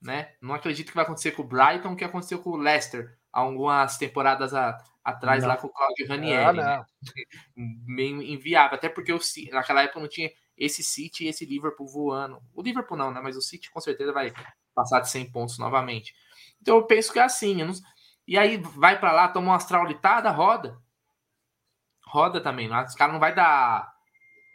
S3: Né? Não acredito que vai acontecer com o Brighton, o que aconteceu com o Leicester algumas temporadas a, atrás não. lá com o Claudio Ranieri. Ah, né? Meio inviável, até porque o, naquela época não tinha esse City e esse Liverpool voando. O Liverpool não, né? Mas o City com certeza vai passar de 100 pontos novamente. Então eu penso que é assim. Não... E aí vai para lá, toma uma astraulitada, roda. Roda também. Os caras não vai dar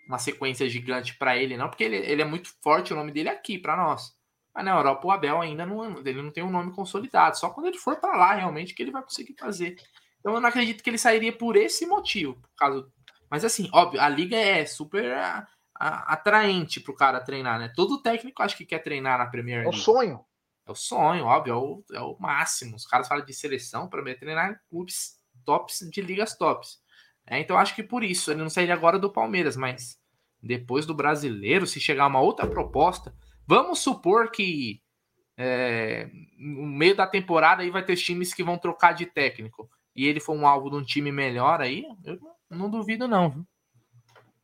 S3: uma sequência gigante para ele, não, porque ele, ele é muito forte, o nome dele é aqui para nós. Mas na Europa o Abel ainda não, ele não tem um nome consolidado. Só quando ele for para lá realmente que ele vai conseguir fazer. Então eu não acredito que ele sairia por esse motivo. Por causa... Mas assim, óbvio, a liga é super a, a, atraente para o cara treinar, né? Todo técnico acho que quer treinar na Premier
S2: League. É o sonho.
S3: É o sonho, óbvio, é o, é o máximo. Os caras falam de seleção para treinar em clubes tops de ligas tops. É, então acho que por isso ele não sairia agora do Palmeiras, mas depois do brasileiro, se chegar uma outra proposta, vamos supor que é, no meio da temporada aí vai ter times que vão trocar de técnico e ele for um alvo de um time melhor aí, eu não duvido não. Viu?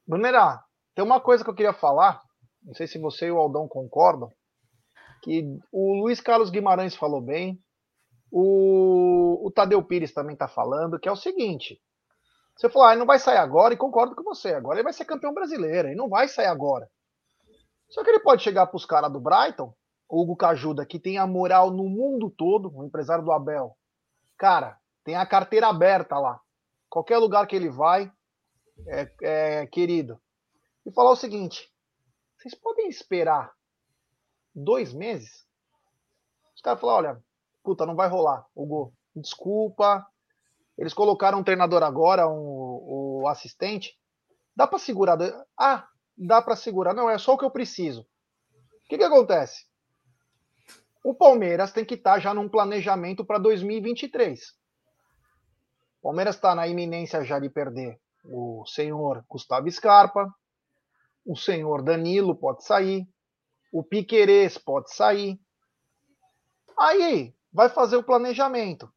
S2: Brunerá, tem uma coisa que eu queria falar, não sei se você e o Aldão concordam, que o Luiz Carlos Guimarães falou bem, o, o Tadeu Pires também está falando, que é o seguinte, você falou, ah, não vai sair agora, e concordo com você, agora ele vai ser campeão brasileiro, ele não vai sair agora. Só que ele pode chegar para os caras do Brighton, Hugo Cajuda, que tem a moral no mundo todo, o empresário do Abel. Cara, tem a carteira aberta lá. Qualquer lugar que ele vai, é, é, querido. E falar o seguinte: vocês podem esperar dois meses? Os caras falaram: olha, puta, não vai rolar. Hugo, desculpa. Eles colocaram um treinador agora, um, o assistente. Dá para segurar? Ah, dá para segurar. Não, é só o que eu preciso. O que, que acontece? O Palmeiras tem que estar tá já num planejamento para 2023. O Palmeiras está na iminência já de perder o senhor Gustavo Scarpa, o senhor Danilo pode sair, o Piquerez pode sair. Aí vai fazer o planejamento.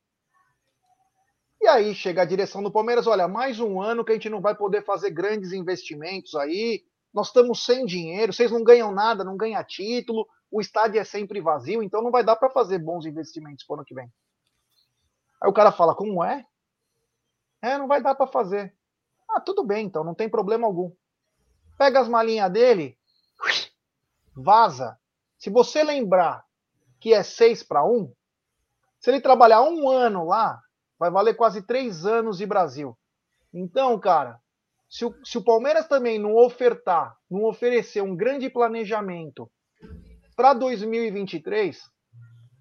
S2: E aí chega a direção do Palmeiras, olha, mais um ano que a gente não vai poder fazer grandes investimentos aí, nós estamos sem dinheiro, vocês não ganham nada, não ganham título, o estádio é sempre vazio, então não vai dar para fazer bons investimentos para o ano que vem. Aí o cara fala, como é? É, não vai dar para fazer. Ah, tudo bem, então, não tem problema algum. Pega as malinhas dele, vaza. Se você lembrar que é 6 para 1, se ele trabalhar um ano lá, vai valer quase três anos de Brasil. Então, cara, se o, se o Palmeiras também não ofertar, não oferecer um grande planejamento para 2023,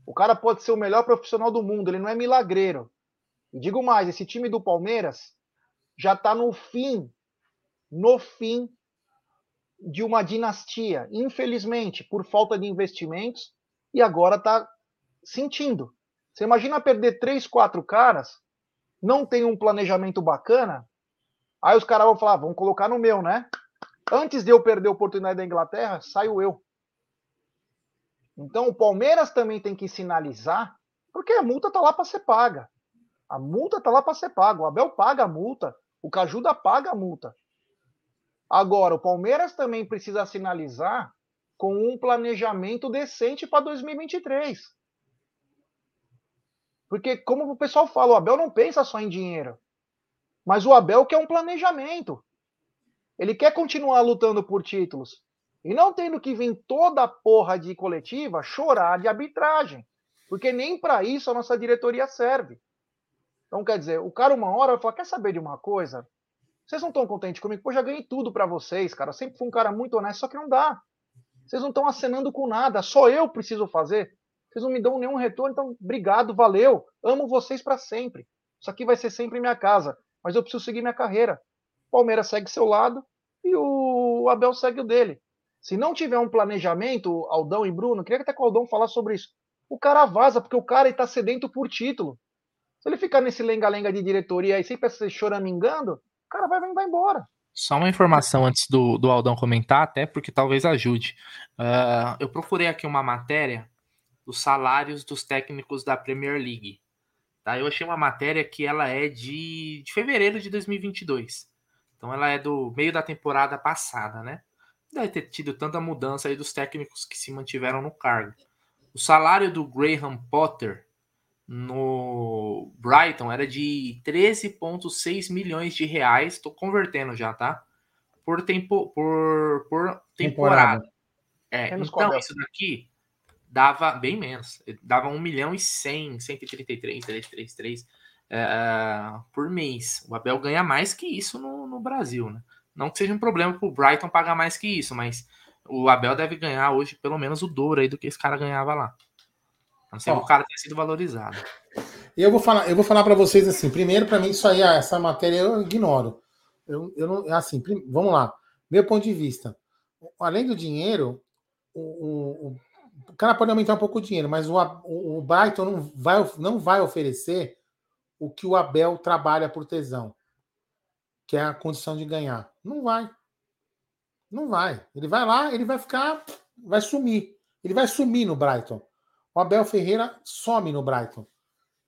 S2: o cara pode ser o melhor profissional do mundo, ele não é milagreiro. E digo mais, esse time do Palmeiras já está no fim, no fim de uma dinastia, infelizmente, por falta de investimentos, e agora está sentindo. Você imagina perder três, quatro caras, não tem um planejamento bacana, aí os caras vão falar, ah, vamos colocar no meu, né? Antes de eu perder a oportunidade da Inglaterra, saio eu. Então o Palmeiras também tem que sinalizar, porque a multa está lá para ser paga. A multa está lá para ser paga. O Abel paga a multa, o Cajuda paga a multa. Agora, o Palmeiras também precisa sinalizar com um planejamento decente para 2023. Porque, como o pessoal fala, o Abel não pensa só em dinheiro. Mas o Abel quer um planejamento. Ele quer continuar lutando por títulos. E não tendo que vir toda a porra de coletiva chorar de arbitragem. Porque nem para isso a nossa diretoria serve. Então, quer dizer, o cara uma hora vai falar: quer saber de uma coisa? Vocês não estão contentes comigo? Pô, já ganhei tudo para vocês, cara. sempre fui um cara muito honesto, só que não dá. Vocês não estão acenando com nada. Só eu preciso fazer. Vocês não me dão nenhum retorno, então obrigado, valeu. Amo vocês para sempre. Isso aqui vai ser sempre minha casa. Mas eu preciso seguir minha carreira. O Palmeiras segue seu lado e o Abel segue o dele. Se não tiver um planejamento, Aldão e Bruno, queria até que o Aldão falasse sobre isso. O cara vaza, porque o cara está sedento por título. Se ele ficar nesse lenga-lenga de diretoria e sempre se choramingando, cara vai, vai embora.
S3: Só uma informação antes do, do Aldão comentar, até porque talvez ajude. Uh, eu procurei aqui uma matéria dos salários dos técnicos da Premier League. Tá? Eu achei uma matéria que ela é de, de fevereiro de 2022. Então ela é do meio da temporada passada, né? Deve ter tido tanta mudança aí dos técnicos que se mantiveram no cargo. O salário do Graham Potter no Brighton era de 13,6 milhões de reais. Estou convertendo já, tá? Por, tempo, por, por temporada. temporada. É, então, isso daqui dava bem menos. Dava 1 milhão e 100, 133, 333 é, por mês. O Abel ganha mais que isso no, no Brasil, né? Não que seja um problema para o Brighton pagar mais que isso, mas o Abel deve ganhar hoje pelo menos o dobro aí do que esse cara ganhava lá. Não sei o cara ter sido valorizado.
S1: Eu vou falar, eu vou falar para vocês assim. Primeiro, para mim, isso aí, ah, essa matéria eu ignoro. Eu, eu não, assim, vamos lá. Meu ponto de vista. Além do dinheiro, o, o, o cara pode aumentar um pouco o dinheiro, mas o, o, o Brighton não vai, não vai oferecer o que o Abel trabalha por tesão, que é a condição de ganhar. Não vai. Não vai. Ele vai lá, ele vai ficar, vai sumir. Ele vai sumir no Brighton. O Abel Ferreira some no Brighton.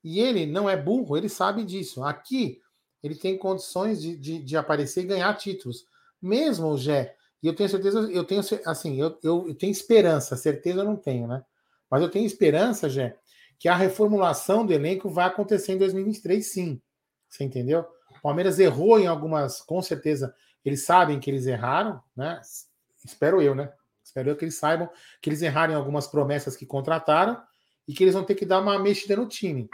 S1: E ele não é burro, ele sabe disso. Aqui, ele tem condições de, de, de aparecer e ganhar títulos. Mesmo o Gé, e eu tenho certeza, eu tenho assim, eu, eu, eu, tenho esperança, certeza eu não tenho, né? Mas eu tenho esperança, Gé, que a reformulação do elenco vai acontecer em 2023, sim. Você entendeu? O Palmeiras errou em algumas, com certeza, eles sabem que eles erraram, né? Espero eu, né? Espero que eles saibam que eles erraram em algumas promessas que contrataram e que eles vão ter que dar uma mexida no time.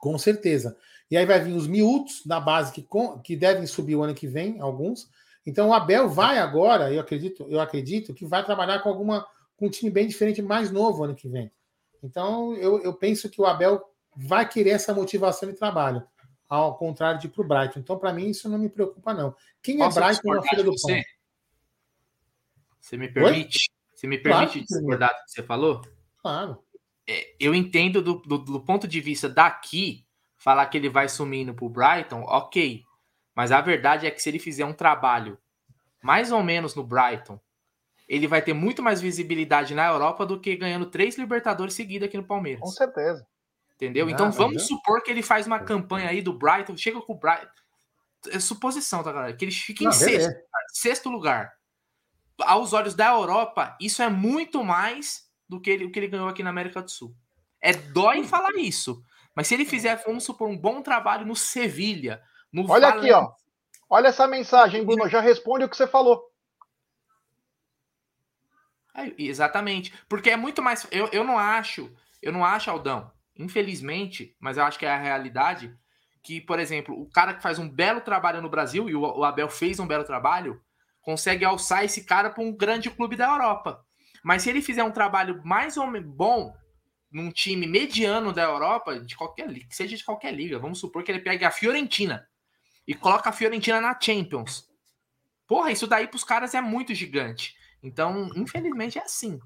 S1: Com certeza. E aí vai vir os miúdos da base que, que devem subir o ano que vem, alguns. Então o Abel vai agora, eu acredito, eu acredito que vai trabalhar com alguma com um time bem diferente, mais novo ano que vem. Então eu, eu penso que o Abel vai querer essa motivação de trabalho, ao contrário de ir para o Brighton. Então, para mim, isso não me preocupa, não. Quem é Brighton na filha do pão?
S3: Você me permite? Oi? Você me permite claro, discordar do que você falou?
S1: Claro.
S3: é, eu entendo do, do, do, ponto de vista daqui, falar que ele vai sumindo pro Brighton, ok. Mas a verdade é que se ele fizer um trabalho mais ou menos no Brighton, ele vai ter muito mais visibilidade na Europa do que ganhando três Libertadores seguidos aqui no Palmeiras.
S2: Com certeza.
S3: Entendeu? então vamos supor que ele faz uma campanha aí do Brighton, chega com o Brighton. É suposição, tá, galera? Que ele fique em sexto, sexto lugar. Aos olhos da Europa, isso é muito mais do que ele, o que ele ganhou aqui na América do Sul. É dói falar isso. Mas se ele fizer, vamos supor, um bom trabalho no Sevilha, no
S2: Olha Valência, aqui, ó. Olha essa mensagem, Bruno. Já responde o que você falou.
S3: É, exatamente. Porque é muito mais. Eu, eu não acho, eu não acho, Aldão, infelizmente, mas eu acho que é a realidade, que, por exemplo, o cara que faz um belo trabalho no Brasil, e o, o Abel fez um belo trabalho, consegue alçar esse cara para um grande clube da Europa. Mas se ele fizer um trabalho mais ou menos bom num time mediano da Europa, de qualquer liga, seja de qualquer liga, vamos supor que ele pegue a Fiorentina e coloca a Fiorentina na Champions. Porra, isso daí para os caras é muito gigante. Então, infelizmente, é assim.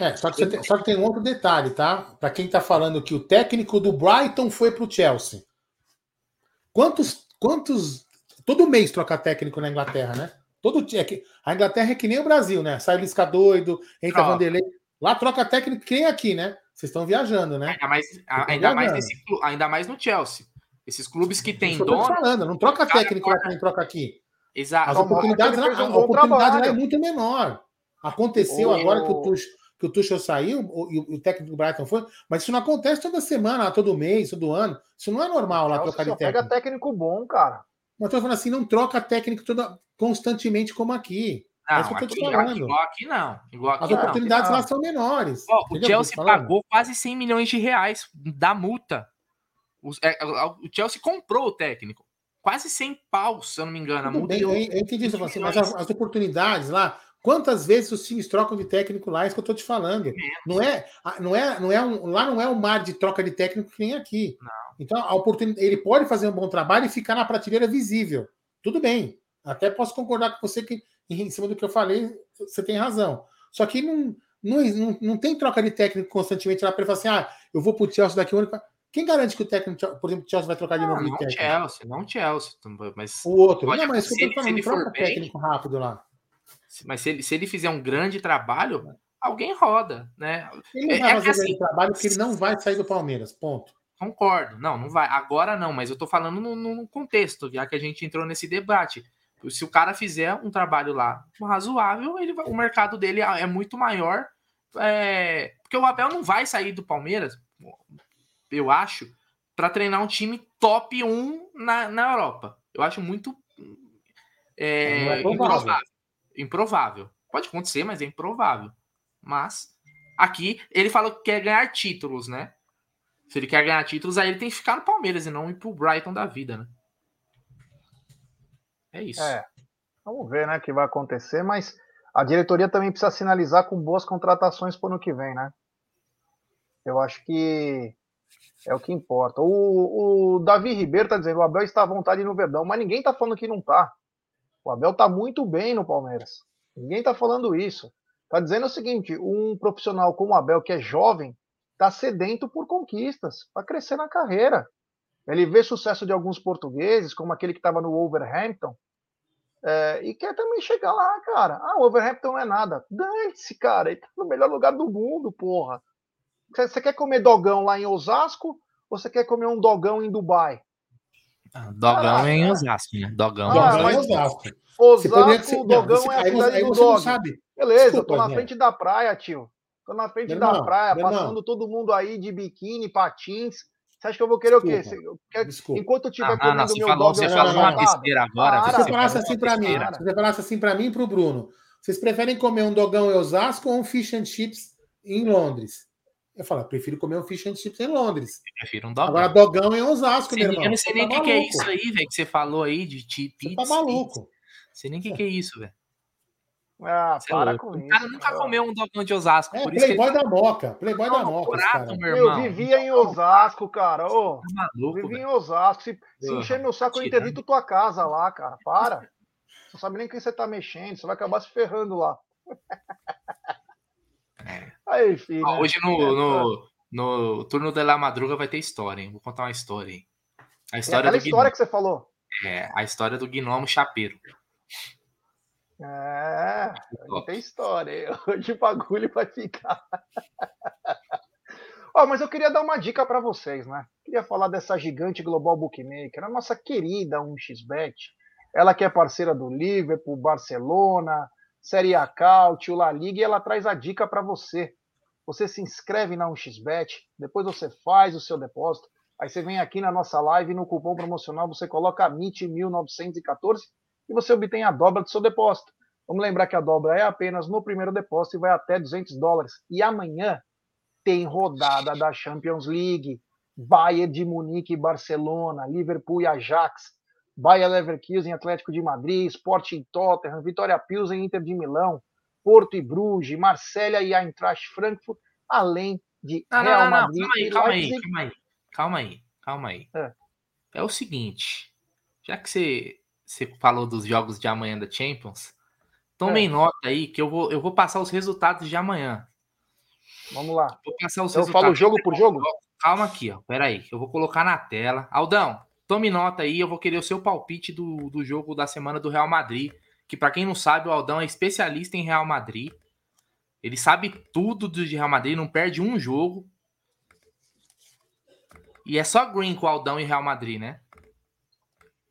S1: É, só que, tem, só que tem um outro detalhe, tá? Para quem tá falando que o técnico do Brighton foi pro Chelsea. Quantos. quantos todo mês troca técnico na Inglaterra, né? Todo é que, A Inglaterra é que nem o Brasil, né? Sai Lisca doido, entra oh. Vanderlei. Lá troca técnico que nem aqui, né? Vocês estão viajando, né?
S3: Ainda mais, ainda, mais nesse, ainda mais no Chelsea. Esses clubes que têm dono.
S1: falando, não troca técnico lá que nem troca aqui.
S3: Exato.
S1: As oportunidades, lá, um a oportunidade lá é muito menor. Aconteceu agora que o Tuchel, que o Tuchel saiu e o, o, técnico do Brighton foi, mas isso não acontece toda semana, todo mês, todo ano. Isso não é normal lá trocar de técnico.
S2: pega técnico bom, cara.
S1: Mas eu tô falando assim, não troca técnico toda, constantemente como aqui.
S3: Não, é isso que eu tô aqui, te falando. Igual aqui não. Igual aqui
S1: As oportunidades não. lá são menores.
S3: Oh, o Chelsea pagou quase 100 milhões de reais da multa. O, é, o Chelsea comprou o técnico. Quase 100 paus, se eu não me engano.
S1: Tudo bem, eu, eu entendi isso, mas as, as, oportunidades lá, Quantas vezes os times trocam de técnico lá? É isso que eu estou te falando. Não é, não é, não é um, lá não é um mar de troca de técnico que nem aqui. Não. Então, a oportunidade, ele pode fazer um bom trabalho e ficar na prateleira visível. Tudo bem. Até posso concordar com você que, em cima do que eu falei, você tem razão. Só que não, não, não, não tem troca de técnico constantemente lá para falar assim: ah, eu vou para o Chelsea daqui um ano. Quem garante que o técnico, por exemplo, o Chelsea vai trocar de novo
S3: não,
S1: de técnico?
S3: Não Chelsea, não Chelsea. Mas
S1: o outro. Não, mas se, eu tô falando, não troca técnico rápido lá.
S3: Mas se ele, se ele fizer um grande trabalho, alguém roda, né?
S1: Ele não é, vai é fazer assim, trabalho porque ele não vai sair do Palmeiras, ponto.
S3: Concordo. Não, não vai. Agora não, mas eu tô falando no, no contexto, já que a gente entrou nesse debate. Se o cara fizer um trabalho lá razoável, ele vai, o mercado dele é, é muito maior. É, porque o Abel não vai sair do Palmeiras, eu acho, para treinar um time top 1 na, na Europa. Eu acho muito é, é improvável. Improvável. Pode acontecer, mas é improvável. Mas aqui ele falou que quer ganhar títulos, né? Se ele quer ganhar títulos, aí ele tem que ficar no Palmeiras e não ir pro Brighton da vida, né? É isso.
S2: É. Vamos ver, né, o que vai acontecer, mas a diretoria também precisa sinalizar com boas contratações para o ano que vem, né? Eu acho que é o que importa. O, o Davi Ribeiro tá dizendo, o Abel está à vontade no Verdão, mas ninguém tá falando que não tá. O Abel tá muito bem no Palmeiras. Ninguém tá falando isso. Tá dizendo o seguinte: um profissional como o Abel, que é jovem, tá sedento por conquistas, para crescer na carreira. Ele vê sucesso de alguns portugueses, como aquele que estava no Wolverhampton, é, e quer também chegar lá, cara. Ah, o Wolverhampton não é nada. Dane-se, cara. Ele tá no melhor lugar do mundo, porra. Você quer comer dogão lá em Osasco ou você quer comer um dogão em Dubai?
S3: Dogão ah, é em Osasco, né? Dogão.
S1: Ah, é em Osasco.
S2: Osasco, o Dogão é a cidade do dog. Sabe. Beleza, Desculpa, tô na né? frente da praia, tio. Tô na frente da praia, passando todo mundo aí de biquíni, patins. Você acha que eu vou querer Desculpa. o quê? Você, enquanto eu tiver ah, comendo não, meu falou, dog...
S3: Você falou uma besteira agora.
S1: se você falasse assim para mim, se você falasse assim para mim e pro Bruno, vocês preferem comer um dogão em Osasco ou um fish and chips em Londres? Eu falo, prefiro comer um fish and chips em Londres. Eu
S3: prefiro um dogão.
S1: Agora, dogão em Osasco, meu irmão.
S3: Eu não sei nem o tá que, que, é isso aí, velho, que você falou aí de chip.
S1: Você tá maluco.
S3: Sei nem o que, que é isso, velho.
S2: Ah, é para com isso. O cara
S3: nunca comeu um dogão de Osasco.
S1: É, por Playboy isso da Moca. Playboy não, da Moca. Prato,
S2: meu irmão. Eu vivia em Osasco, cara. Ô, tá maluco, vivia em Osasco. Se, se encher meu saco, eu interdito tua casa lá, cara. Para. Você não sabe nem quem você tá mexendo. Você vai acabar se ferrando lá.
S3: É. Aí, filho. Né? Hoje no, no, no turno da La Madruga vai ter história, hein? Vou contar uma história, hein?
S2: A história, do história que você falou.
S3: É, a história do gnomo chapeiro.
S2: É, tem história. Hoje o bagulho vai ficar. oh, mas eu queria dar uma dica para vocês, né? Queria falar dessa gigante global bookmaker, a nossa querida 1xBet. Ela que é parceira do Liverpool, Barcelona, Série A Caut, La Liga, e ela traz a dica para você. Você se inscreve na 1xBet, depois você faz o seu depósito, aí você vem aqui na nossa live no cupom promocional você coloca MIT1914 e você obtém a dobra do seu depósito. Vamos lembrar que a dobra é apenas no primeiro depósito e vai até 200 dólares. E amanhã tem rodada da Champions League, Bayern de Munique e Barcelona, Liverpool e Ajax, Bayer Leverkusen, Atlético de Madrid, Sporting Tottenham, Vitória Pilsen, Inter de Milão, Porto e Bruges, Marselha e Eintracht Frankfurt, além de
S3: não, Real não, não, Madrid. Calma aí, calma aí, calma aí, calma aí, calma aí. É. é o seguinte, já que você você falou dos jogos de amanhã da Champions. Tomem é. nota aí que eu vou, eu vou passar os resultados de amanhã.
S2: Vamos lá.
S3: Vou passar os
S2: eu
S3: resultados.
S2: falo jogo por jogo?
S3: Calma aqui, ó. Aí, eu vou colocar na tela. Aldão, tome nota aí, eu vou querer o seu palpite do, do jogo da semana do Real Madrid. Que para quem não sabe, o Aldão é especialista em Real Madrid. Ele sabe tudo do Real Madrid, não perde um jogo. E é só green com o Aldão e Real Madrid, né?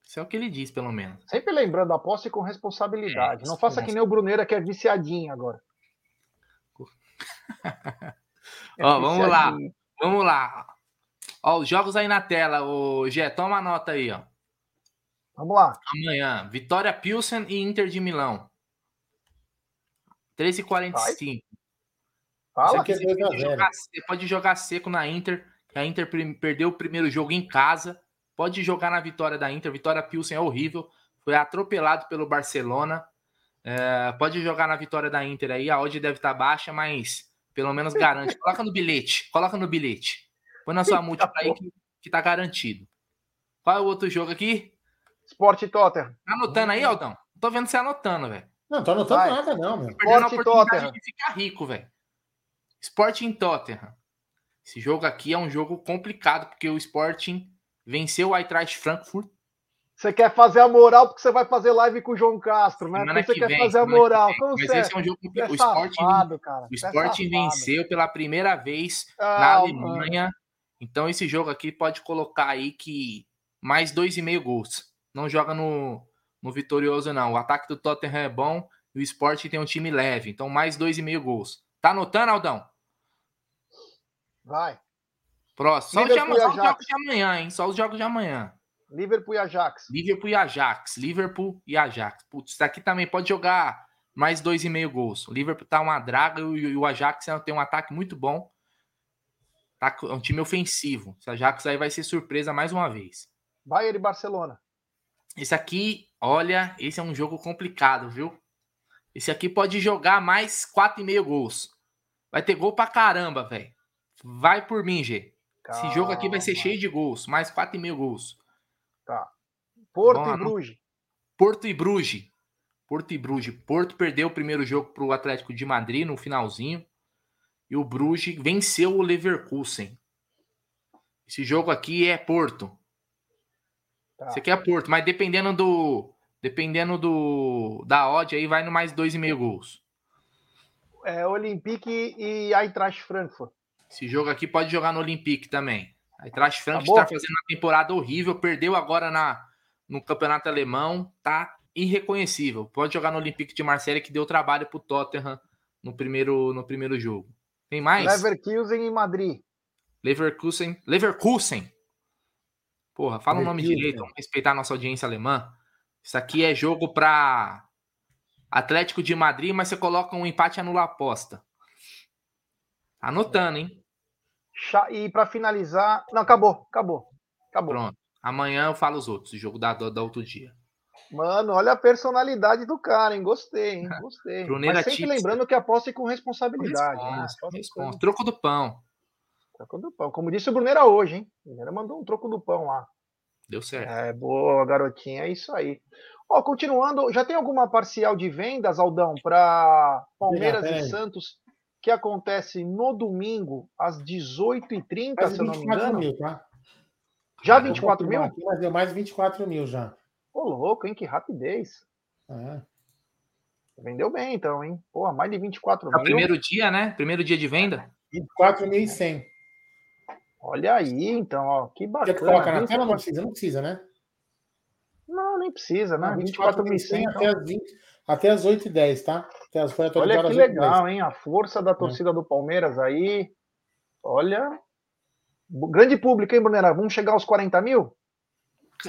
S3: Isso é o que ele diz, pelo menos.
S2: Sempre lembrando, aposte com responsabilidade. É, Não faça que nem o Bruneira, que é viciadinho agora.
S3: é Ó, vamos lá. Vamos lá. Ó, os jogos aí na tela. O Gé, toma nota aí, ó.
S2: Vamos lá.
S3: Amanhã, Vitória Pilsen e Inter de Milão. 13h45.
S2: Fala
S3: que você pode, jogar, você pode jogar seco na Inter. A Inter perdeu o primeiro jogo em casa. Pode jogar na vitória da Inter. Vitória Pilsen é horrível. Foi atropelado pelo Barcelona. É, pode jogar na vitória da Inter aí. A odd deve estar baixa, mas pelo menos garante. Coloca no bilhete. Coloca no bilhete. Põe na sua múltipla aí que, que tá garantido. Qual é o outro jogo aqui?
S2: Sport Tottenham.
S3: Tá anotando aí, Aldão? Tô vendo você anotando, velho.
S1: Não, tô anotando Vai. nada, não, meu.
S2: Sport Tottenham.
S3: de ficar rico, velho. Sporting Tottenham. Esse jogo aqui é um jogo complicado, porque o Sporting venceu o Eintracht Frankfurt.
S2: Você quer fazer a moral porque você vai fazer live com o João Castro, né? Porque você quer vem, fazer a moral. Como
S3: Mas esse é um jogo que é o Sporting, safado, cara. O Sporting venceu pela primeira vez ah, na Alemanha. Mano. Então esse jogo aqui pode colocar aí que mais dois e meio gols. Não joga no, no vitorioso não. O ataque do Tottenham é bom e o Sporting tem um time leve. Então mais dois e meio gols. Tá anotando, Aldão?
S2: Vai.
S3: Próximo. Só, Liverpool só os jogos de amanhã, hein? Só os jogos de amanhã.
S2: Liverpool e Ajax.
S3: Liverpool e Ajax. Liverpool e Ajax. Putz, isso aqui também pode jogar mais dois e meio gols. O Liverpool tá uma draga e o Ajax tem um ataque muito bom. Tá, é um time ofensivo. Esse Ajax aí vai ser surpresa mais uma vez.
S2: Bayern e Barcelona.
S3: Esse aqui, olha, esse é um jogo complicado, viu? Esse aqui pode jogar mais quatro e meio gols. Vai ter gol pra caramba, velho. Vai por mim, G. Calma. Esse jogo aqui vai ser cheio de gols, mais 4,5 gols.
S2: Tá. Porto e Bruges.
S3: Porto e Bruges. Porto e Bruges. Porto perdeu o primeiro jogo para o Atlético de Madrid no finalzinho. E o Bruges venceu o Leverkusen. Esse jogo aqui é Porto. Tá. Você quer Porto, mas dependendo do. Dependendo do da odd aí, vai no mais 2,5 gols.
S2: É Olympique e Eintracht Frankfurt.
S3: Esse jogo aqui pode jogar no Olympique também. Aí traz Frank está fazendo uma temporada horrível, perdeu agora na, no campeonato alemão, tá irreconhecível. Pode jogar no Olympique de Marseille que deu trabalho pro Tottenham no primeiro, no primeiro jogo. Tem mais?
S2: Leverkusen em Madrid.
S3: Leverkusen. Leverkusen. Porra, fala o nome direito, vamos respeitar a nossa audiência alemã. Isso aqui é jogo para Atlético de Madrid, mas você coloca um empate anula aposta. Anotando, hein?
S2: E para finalizar. Não, acabou, acabou. Acabou.
S3: Pronto. Amanhã eu falo os outros, o jogo da, da outro dia.
S2: Mano, olha a personalidade do cara, hein? Gostei, hein? Gostei. Mas sempre lembrando que aposte com responsabilidade.
S3: Responsa, né? responsa. Troco do pão.
S2: Troco do pão. Como disse o Brunera hoje, hein? O Brunera mandou um troco do pão lá.
S3: Deu certo.
S2: É, boa, garotinha. É isso aí. Ó, continuando, já tem alguma parcial de vendas, Aldão, para Palmeiras e Santos que acontece no domingo, às 18h30, se eu não me engano. Mil, tá? Já 24 mil?
S1: Aqui, mas deu mais 24 mil já.
S2: Ô, louco, hein? Que rapidez. É. Vendeu bem, então, hein? Pô, mais de 24 é mil.
S3: Primeiro dia, né? Primeiro dia de venda?
S1: 24.100.
S2: Olha aí, então, ó, que bacana. Quer
S1: colocar na tela? Não precisa, não precisa, né?
S2: Não, nem precisa, né? 24.100
S1: então. até, as 20, até as 8h10, tá? Até
S2: as, Olha que legal, hein? A força da é. torcida é. do Palmeiras aí. Olha. Grande público, hein, Brunera? Vamos chegar aos 40 mil?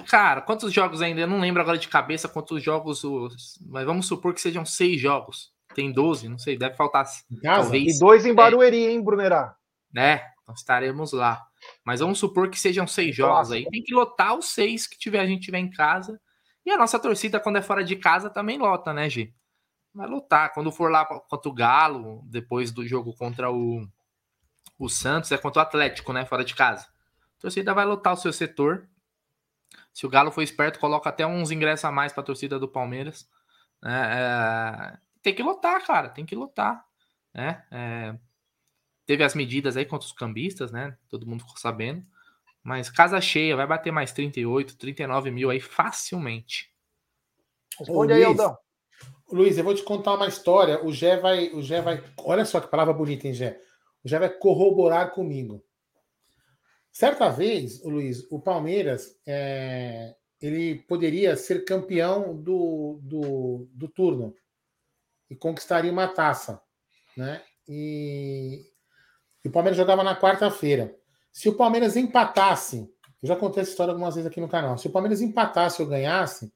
S3: Cara, quantos jogos ainda? Eu não lembro agora de cabeça quantos jogos, os... mas vamos supor que sejam seis jogos. Tem 12, não sei, deve faltar.
S2: Talvez. E dois em Barueri, é. hein, Brunerá?
S3: Né? Nós estaremos lá. Mas vamos supor que sejam seis jogos aí. Tem que lotar os seis que tiver, a gente tiver em casa. E a nossa torcida, quando é fora de casa, também lota, né, Gi? Vai lotar. Quando for lá contra o Galo, depois do jogo contra o, o Santos, é contra o Atlético, né? Fora de casa. A torcida vai lotar o seu setor. Se o Galo for esperto, coloca até uns ingressos a mais para a torcida do Palmeiras. É, é, tem que lotar, cara. Tem que lotar. Né? É, teve as medidas aí contra os cambistas, né? Todo mundo ficou sabendo. Mas casa cheia, vai bater mais 38, 39 mil aí facilmente.
S1: Responde Ô, aí, Aldão. Luiz, eu vou te contar uma história. O Gé vai. O Gé vai. Olha só que palavra bonita, hein, Gé? O Gé vai corroborar comigo. Certa vez, Luiz, o Palmeiras é, ele poderia ser campeão do, do, do turno e conquistaria uma taça, né? E, e o Palmeiras jogava na quarta-feira. Se o Palmeiras empatasse, eu já contei essa história algumas vezes aqui no canal. Se o Palmeiras empatasse ou ganhasse,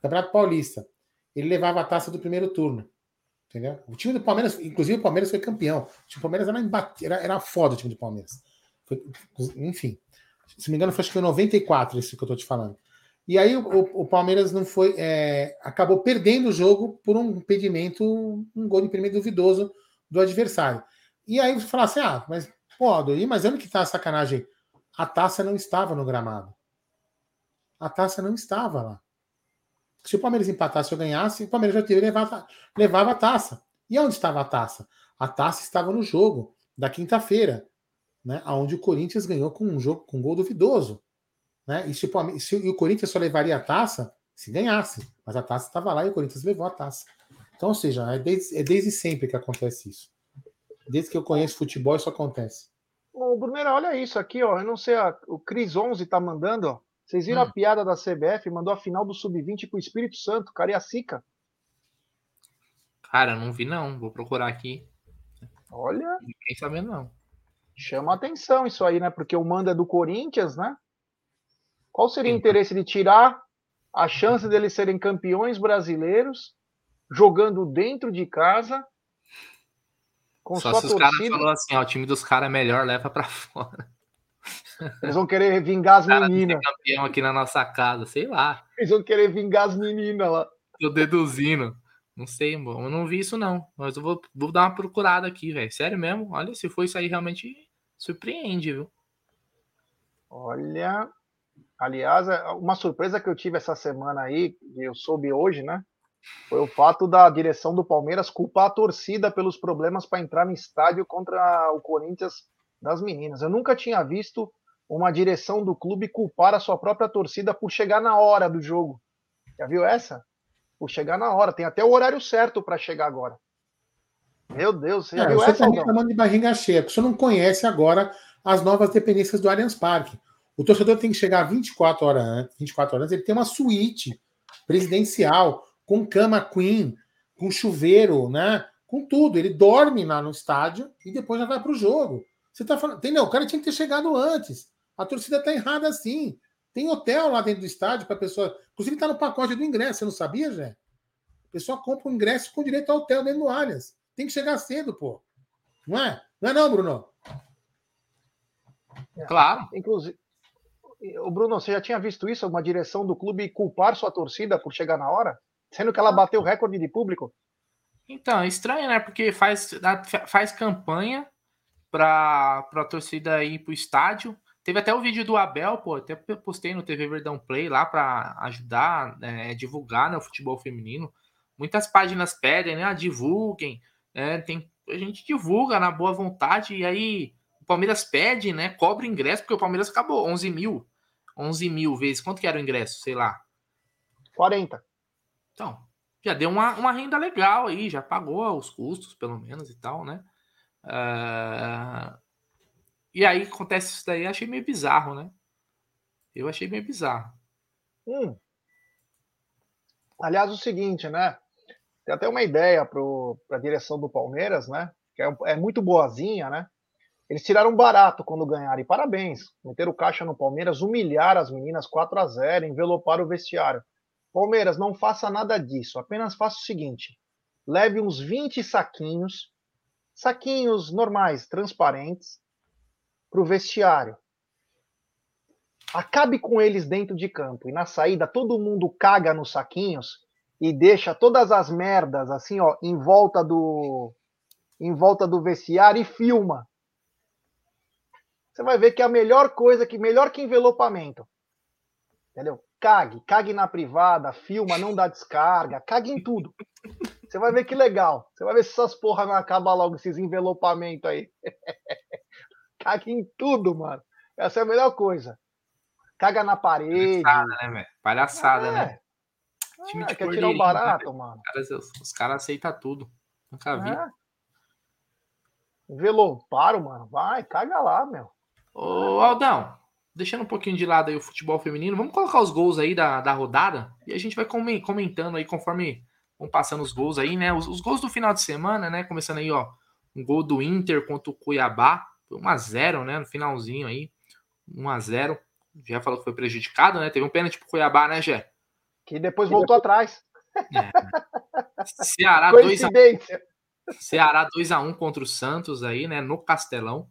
S1: Campeonato Paulista, ele levava a taça do primeiro turno. Entendeu? O time do Palmeiras, inclusive o Palmeiras foi campeão. O time do Palmeiras era, era, era foda o time do Palmeiras. Foi, enfim. Se me engano, foi, acho que foi 94 isso que eu tô te falando. E aí o, o Palmeiras não foi. É, acabou perdendo o jogo por um impedimento, um gol de primeiro duvidoso do adversário. E aí você fala assim: ah, mas pode, mas onde que tá a sacanagem? A taça não estava no gramado. A taça não estava lá. Se o Palmeiras empatasse ou ganhasse, o Palmeiras já teria levado, levava a taça. E onde estava a taça? A taça estava no jogo da quinta-feira, né? Onde o Corinthians ganhou com um jogo com um gol duvidoso. Né? E, se o, se, e o Corinthians só levaria a taça se ganhasse. Mas a taça estava lá e o Corinthians levou a taça. Então, ou seja, é desde, é desde sempre que acontece isso. Desde que eu conheço futebol, isso acontece.
S2: Ô, Brunera, olha isso aqui, ó. Eu não sei, a, o Cris 11 tá mandando, ó. Vocês viram hum. a piada da CBF? Mandou a final do Sub-20 pro Espírito Santo, Cariacica.
S3: Cara, não vi não. Vou procurar aqui.
S2: Olha.
S3: Ninguém sabendo não.
S2: Chama atenção isso aí, né? Porque o mando é do Corinthians, né? Qual seria o interesse de tirar a chance deles serem campeões brasileiros jogando dentro de casa
S3: com Só sua se os caras falaram assim, ó, o time dos caras é melhor, leva para fora.
S2: Eles vão querer vingar as meninas.
S3: campeão aqui na nossa casa, sei lá.
S2: Eles vão querer vingar as meninas lá.
S3: Tô deduzindo. Não sei, eu não vi isso não. Mas eu vou, vou dar uma procurada aqui, velho. Sério mesmo? Olha, se for isso aí, realmente surpreende, viu?
S2: Olha, aliás, é, uma surpresa que eu tive essa semana aí, eu soube hoje, né? foi o fato da direção do Palmeiras culpar a torcida pelos problemas para entrar no estádio contra o Corinthians das meninas. Eu nunca tinha visto uma direção do clube culpar a sua própria torcida por chegar na hora do jogo. Já viu essa? Por chegar na hora. Tem até o horário certo para chegar agora. Meu Deus,
S1: você é, viu você essa? Está reclamando de barriga cheia, porque você não conhece agora as novas dependências do Allianz Parque. O torcedor tem que chegar 24 horas antes, 24 horas, ele tem uma suíte presidencial com cama queen, com chuveiro, né? Com tudo. Ele dorme lá no estádio e depois já vai para o jogo. Você tá falando, entendeu? O cara tinha que ter chegado antes. A torcida tá errada assim. Tem hotel lá dentro do estádio para pessoa. Inclusive tá no pacote do ingresso, você não sabia, Jé? A pessoa compra um ingresso com direito ao hotel dentro do Allianz. Tem que chegar cedo, pô. Não é? Não é não, Bruno?
S3: Claro.
S2: Inclusive, o Bruno, você já tinha visto isso? Uma direção do clube culpar sua torcida por chegar na hora? Sendo que ela bateu o recorde de público.
S3: Então, é estranho, né? Porque faz, faz campanha para a torcida ir pro estádio. Teve até o vídeo do Abel, pô, até postei no TV Verdão Play lá para ajudar, é, divulgar né, o futebol feminino. Muitas páginas pedem, né? Ah, divulguem. É, tem a gente divulga na boa vontade e aí o Palmeiras pede, né? Cobra ingresso, porque o Palmeiras acabou 11 mil. 11 mil vezes. Quanto que era o ingresso? Sei lá.
S2: 40.
S3: Então, já deu uma, uma renda legal aí, já pagou os custos, pelo menos, e tal, né? Uh... E aí acontece isso daí, achei meio bizarro, né? Eu achei meio bizarro.
S2: Hum. Aliás, o seguinte, né? Tem até uma ideia para a direção do Palmeiras, né? Que é, é, muito boazinha, né? Eles tiraram barato quando ganharam. E parabéns. Meteram caixa no Palmeiras, humilhar as meninas 4 a 0 envelopar o vestiário. Palmeiras, não faça nada disso. Apenas faça o seguinte: leve uns 20 saquinhos, saquinhos normais, transparentes, para o vestiário. Acabe com eles dentro de campo. E na saída, todo mundo caga nos saquinhos e deixa todas as merdas assim, ó, em volta do em volta do vestiário e filma. Você vai ver que é a melhor coisa que melhor que envelopamento. Entendeu? Cague, cague na privada, filma, não dá descarga, cague em tudo. Você vai ver que legal. Você vai ver se essas porra não acabam logo esses envelopamentos aí. cague em tudo, mano. Essa é a melhor coisa. Caga na parede.
S3: Palhaçada, né, velho? Palhaçada, né? é. né?
S2: Time de quer tirar um barato, né? mano.
S3: Os caras, os caras aceitam tudo. Nunca vi. É.
S2: Veloparam, mano. Vai, caga lá, meu.
S3: Ô, Aldão, deixando um pouquinho de lado aí o futebol feminino, vamos colocar os gols aí da, da rodada e a gente vai comentando aí conforme vão passando os gols aí, né? Os, os gols do final de semana, né? Começando aí, ó. Um gol do Inter contra o Cuiabá. Foi 1x0, né? No finalzinho aí. 1x0. Já falou que foi prejudicado, né? Teve um pênalti pro Cuiabá, né, Gé?
S2: Que depois voltou atrás.
S3: É. Ceará 2x1 Ceará 2x1 contra o Santos aí, né? No Castelão.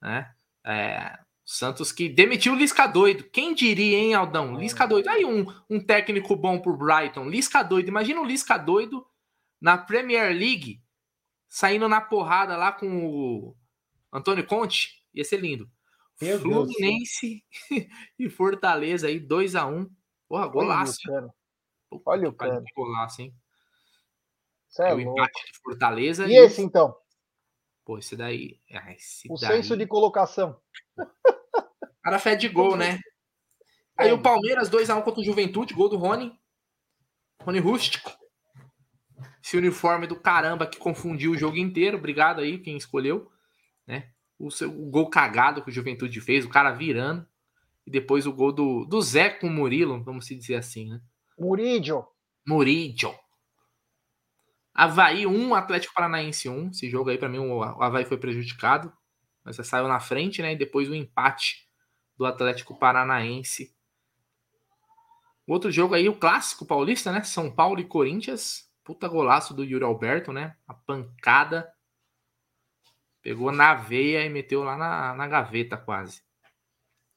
S3: Né? É, Santos que demitiu o Lisca doido. Quem diria, hein, Aldão? Lisca doido. Aí um, um técnico bom pro Brighton. Lisca doido. Imagina o Lisca doido na Premier League saindo na porrada lá com o Antônio Conte. Ia ser lindo. Meu Fluminense e Fortaleza aí, 2x1. Porra, golaço.
S2: Olha o Olha o
S3: cano. Golaço, hein?
S2: é,
S3: é o empate de Fortaleza.
S2: E, e esse, então?
S3: Pô, esse daí. Ah, esse
S2: o
S3: daí...
S2: senso de colocação.
S3: O cara fede de gol, né? Aí é. o Palmeiras 2x1 contra o Juventude, gol do Rony. Rony Rústico. Esse uniforme do caramba que confundiu o jogo inteiro. Obrigado aí, quem escolheu. O, seu, o gol cagado que o Juventude fez, o cara virando. E depois o gol do, do Zé com o Murilo, vamos dizer assim, né?
S2: Murídio.
S3: Murídio. Havaí 1, Atlético Paranaense 1. Esse jogo aí, para mim, o Havaí foi prejudicado. Mas saiu na frente, né? E depois o empate do Atlético Paranaense. O outro jogo aí, o clássico paulista, né? São Paulo e Corinthians. Puta golaço do Yuri Alberto, né? A pancada. Pegou na veia e meteu lá na, na gaveta quase.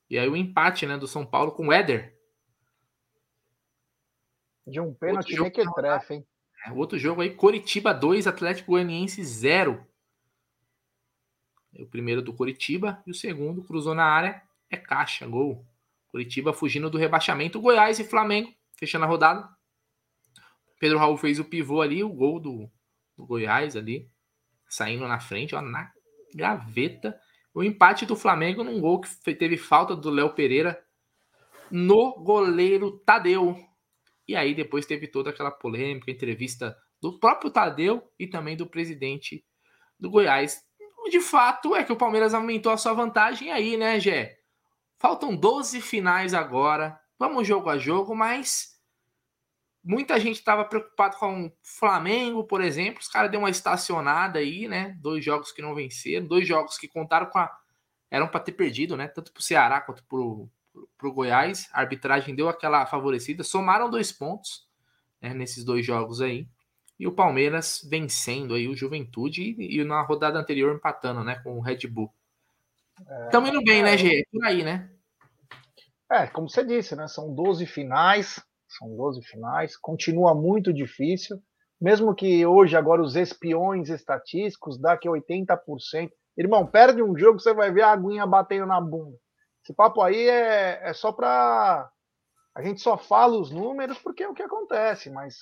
S3: E aí o empate, né, do São Paulo com o Éder.
S2: De um pênalti nem que trefe, hein?
S3: É, outro jogo aí, Coritiba 2, Atlético Goianiense 0. O primeiro do Coritiba e o segundo cruzou na área, é caixa, gol. Coritiba fugindo do rebaixamento, Goiás e Flamengo, fechando a rodada. Pedro Raul fez o pivô ali, o gol do, do Goiás ali, saindo na frente, ó, na gaveta. O empate do Flamengo num gol que teve falta do Léo Pereira no goleiro Tadeu. E aí depois teve toda aquela polêmica, entrevista do próprio Tadeu e também do presidente do Goiás. De fato é que o Palmeiras aumentou a sua vantagem aí, né, Gé? Faltam 12 finais agora. Vamos jogo a jogo, mas muita gente estava preocupado com o Flamengo, por exemplo. Os caras deu uma estacionada aí, né? Dois jogos que não venceram, dois jogos que contaram com a. eram para ter perdido, né? Tanto para o Ceará quanto para o Goiás. A arbitragem deu aquela favorecida. Somaram dois pontos né, nesses dois jogos aí. E o Palmeiras vencendo aí o Juventude e, e na rodada anterior empatando, né? Com o Red Bull. Estamos é, indo bem, né, é, né, Gê? Por aí, né?
S2: É, como você disse, né? São 12 finais são 12 finais, continua muito difícil, mesmo que hoje agora os espiões estatísticos dá que 80%. Irmão, perde um jogo, você vai ver a aguinha batendo na bunda. Esse papo aí é, é só para a gente só fala os números porque é o que acontece, mas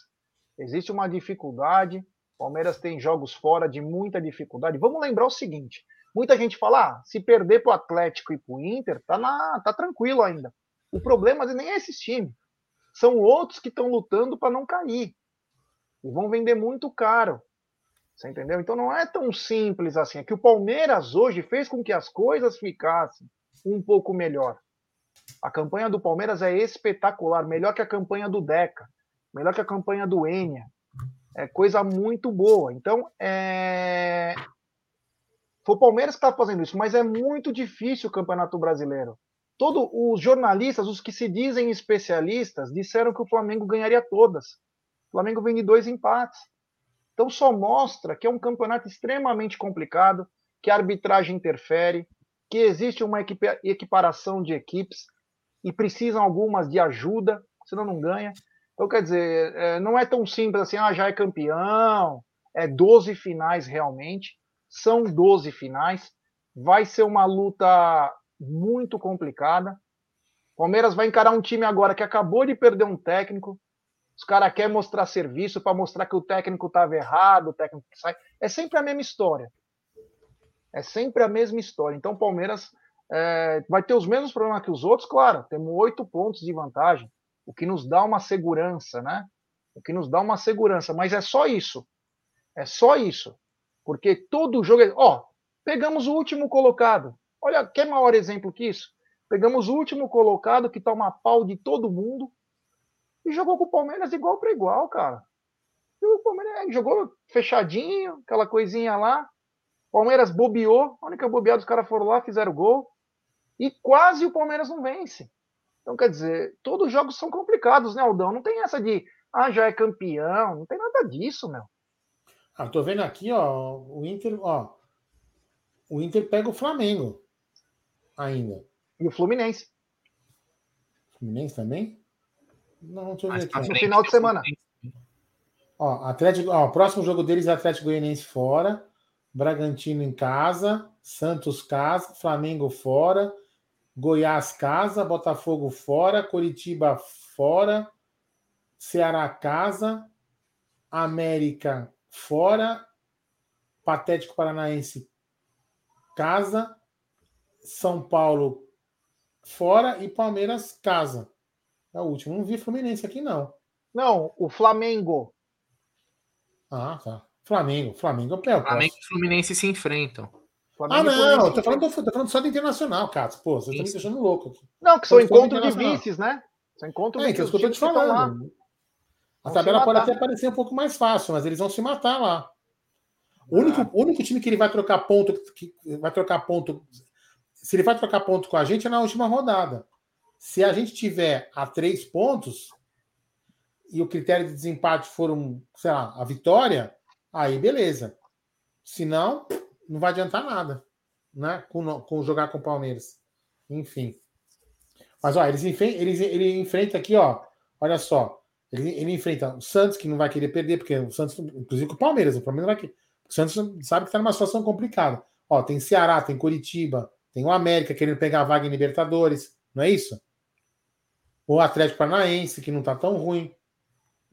S2: existe uma dificuldade. Palmeiras tem jogos fora de muita dificuldade. Vamos lembrar o seguinte: muita gente fala, ah, se perder para o Atlético e para o Inter, tá, na, tá tranquilo ainda. O problema nem é times. São outros que estão lutando para não cair. E vão vender muito caro. Você entendeu? Então não é tão simples assim. É que o Palmeiras hoje fez com que as coisas ficassem um pouco melhor. A campanha do Palmeiras é espetacular, melhor que a campanha do Deca, melhor que a campanha do Enia. É coisa muito boa. Então, é... foi o Palmeiras que está fazendo isso, mas é muito difícil o Campeonato Brasileiro. Todos os jornalistas, os que se dizem especialistas, disseram que o Flamengo ganharia todas. O Flamengo vem de dois empates. Então só mostra que é um campeonato extremamente complicado, que a arbitragem interfere, que existe uma equiparação de equipes e precisam algumas de ajuda, senão não ganha. Então, quer dizer, é, não é tão simples assim, ah, já é campeão, é 12 finais realmente, são 12 finais, vai ser uma luta muito complicada. Palmeiras vai encarar um time agora que acabou de perder um técnico, os caras querem mostrar serviço para mostrar que o técnico estava errado, o técnico sai. É sempre a mesma história. É sempre a mesma história. Então o Palmeiras é, vai ter os mesmos problemas que os outros, claro. Temos oito pontos de vantagem, o que nos dá uma segurança, né? O que nos dá uma segurança, mas é só isso. É só isso. Porque todo jogo. É... Ó, pegamos o último colocado. Olha, quer maior exemplo que isso? Pegamos o último colocado que toma pau de todo mundo e jogou com o Palmeiras igual para igual, cara. E o Palmeiras jogou fechadinho, aquela coisinha lá. Palmeiras bobeou, a única bobeada, os caras foram lá, fizeram gol. E quase o Palmeiras não vence. Então, quer dizer, todos os jogos são complicados, né, Aldão? Não tem essa de, ah, já é campeão, não tem nada disso, meu.
S1: Ah, tô vendo aqui, ó, o Inter, ó, o Inter pega o Flamengo ainda.
S2: E o Fluminense.
S1: Fluminense também?
S2: Não, deixa eu ver aqui. No final de semana.
S1: Ó, Atlético, ó, o próximo jogo deles é Atlético Goianiense fora. Bragantino em casa, Santos casa, Flamengo fora, Goiás casa, Botafogo fora, Curitiba fora, Ceará casa, América fora, Patético Paranaense casa, São Paulo fora e Palmeiras casa. É o último. Não vi Fluminense aqui, não.
S2: Não, o Flamengo.
S1: Ah, tá. Flamengo, Flamengo é o
S3: Flamengo e Fluminense se enfrentam.
S1: Flamengo ah, não, tô falando, tô falando só do Internacional, Cato. Pô, vocês estão me deixando louco aqui.
S2: Não, que são encontros de vices, né? São encontros
S1: é, de vices. É, que eu tô te falando. A tabela pode até parecer um pouco mais fácil, mas eles vão se matar lá. O único, ah. único time que ele vai trocar ponto, que vai trocar ponto, se ele vai trocar ponto com a gente é na última rodada. Se a gente tiver a três pontos e o critério de desempate for um, sei lá, a vitória, aí beleza. Se não, não vai adiantar nada, né? Com, com jogar com o Palmeiras. Enfim. Mas ó, eles, eles ele enfrenta aqui, ó. Olha só. Ele, ele enfrenta o Santos, que não vai querer perder, porque o Santos, inclusive com o Palmeiras, o Palmeiras vai querer. O Santos sabe que está numa situação complicada. Ó, tem Ceará, tem Curitiba, tem o América querendo pegar a vaga em Libertadores, não é isso? O Atlético Paranaense, que não está tão ruim.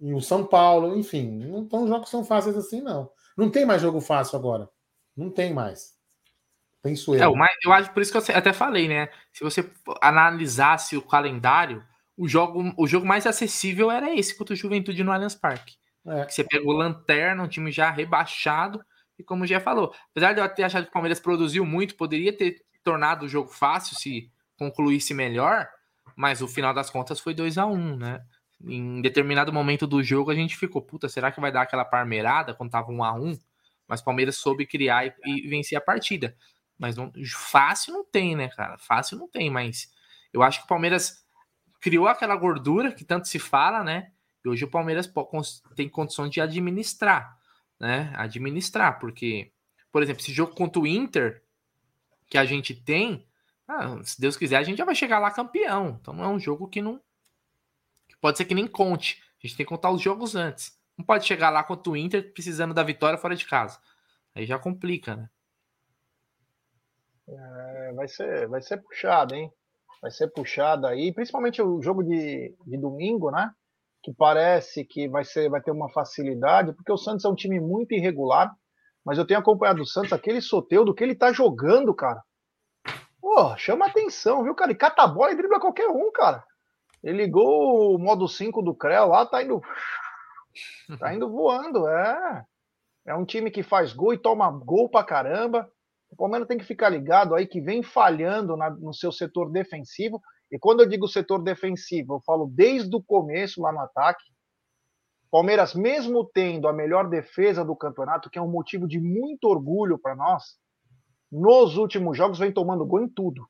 S1: E o São Paulo, enfim, não estão jogos tão fáceis assim, não. Não tem mais jogo fácil agora. Não tem mais. Penso eu.
S3: É, eu acho por isso que eu até falei, né? Se você analisasse o calendário, o jogo, o jogo mais acessível era esse contra o Juventude no Allianz Parque. É. Você pegou Lanterna, um time já rebaixado, e como já falou, apesar de eu ter achado que o Palmeiras produziu muito, poderia ter tornado o jogo fácil se concluísse melhor, mas o final das contas foi 2 a 1 um, né? Em determinado momento do jogo a gente ficou, puta, será que vai dar aquela parmeirada quando tava 1 um a 1 um? Mas Palmeiras soube criar e, e vencer a partida. Mas não, fácil não tem, né, cara? Fácil não tem, mas eu acho que o Palmeiras criou aquela gordura que tanto se fala, né? E hoje o Palmeiras tem condições de administrar, né? Administrar, porque, por exemplo, esse jogo contra o Inter que a gente tem, ah, se Deus quiser, a gente já vai chegar lá campeão. Então é um jogo que não. Que pode ser que nem conte. A gente tem que contar os jogos antes. Não pode chegar lá contra o Inter precisando da vitória fora de casa. Aí já complica, né?
S2: É, vai, ser, vai ser puxado, hein? Vai ser puxado aí, principalmente o jogo de, de domingo, né? que parece que vai ser, vai ter uma facilidade, porque o Santos é um time muito irregular, mas eu tenho acompanhado o Santos, aquele do que ele tá jogando, cara. Pô, chama atenção, viu, cara? Ele cata a bola e dribla qualquer um, cara. Ele ligou o modo 5 do Creu lá, tá indo. Tá indo voando, é. É um time que faz gol e toma gol pra caramba. O Palmeiras tem que ficar ligado aí que vem falhando na, no seu setor defensivo. E quando eu digo setor defensivo, eu falo desde o começo lá no ataque. Palmeiras, mesmo tendo a melhor defesa do campeonato, que é um motivo de muito orgulho para nós, nos últimos jogos vem tomando gol em tudo.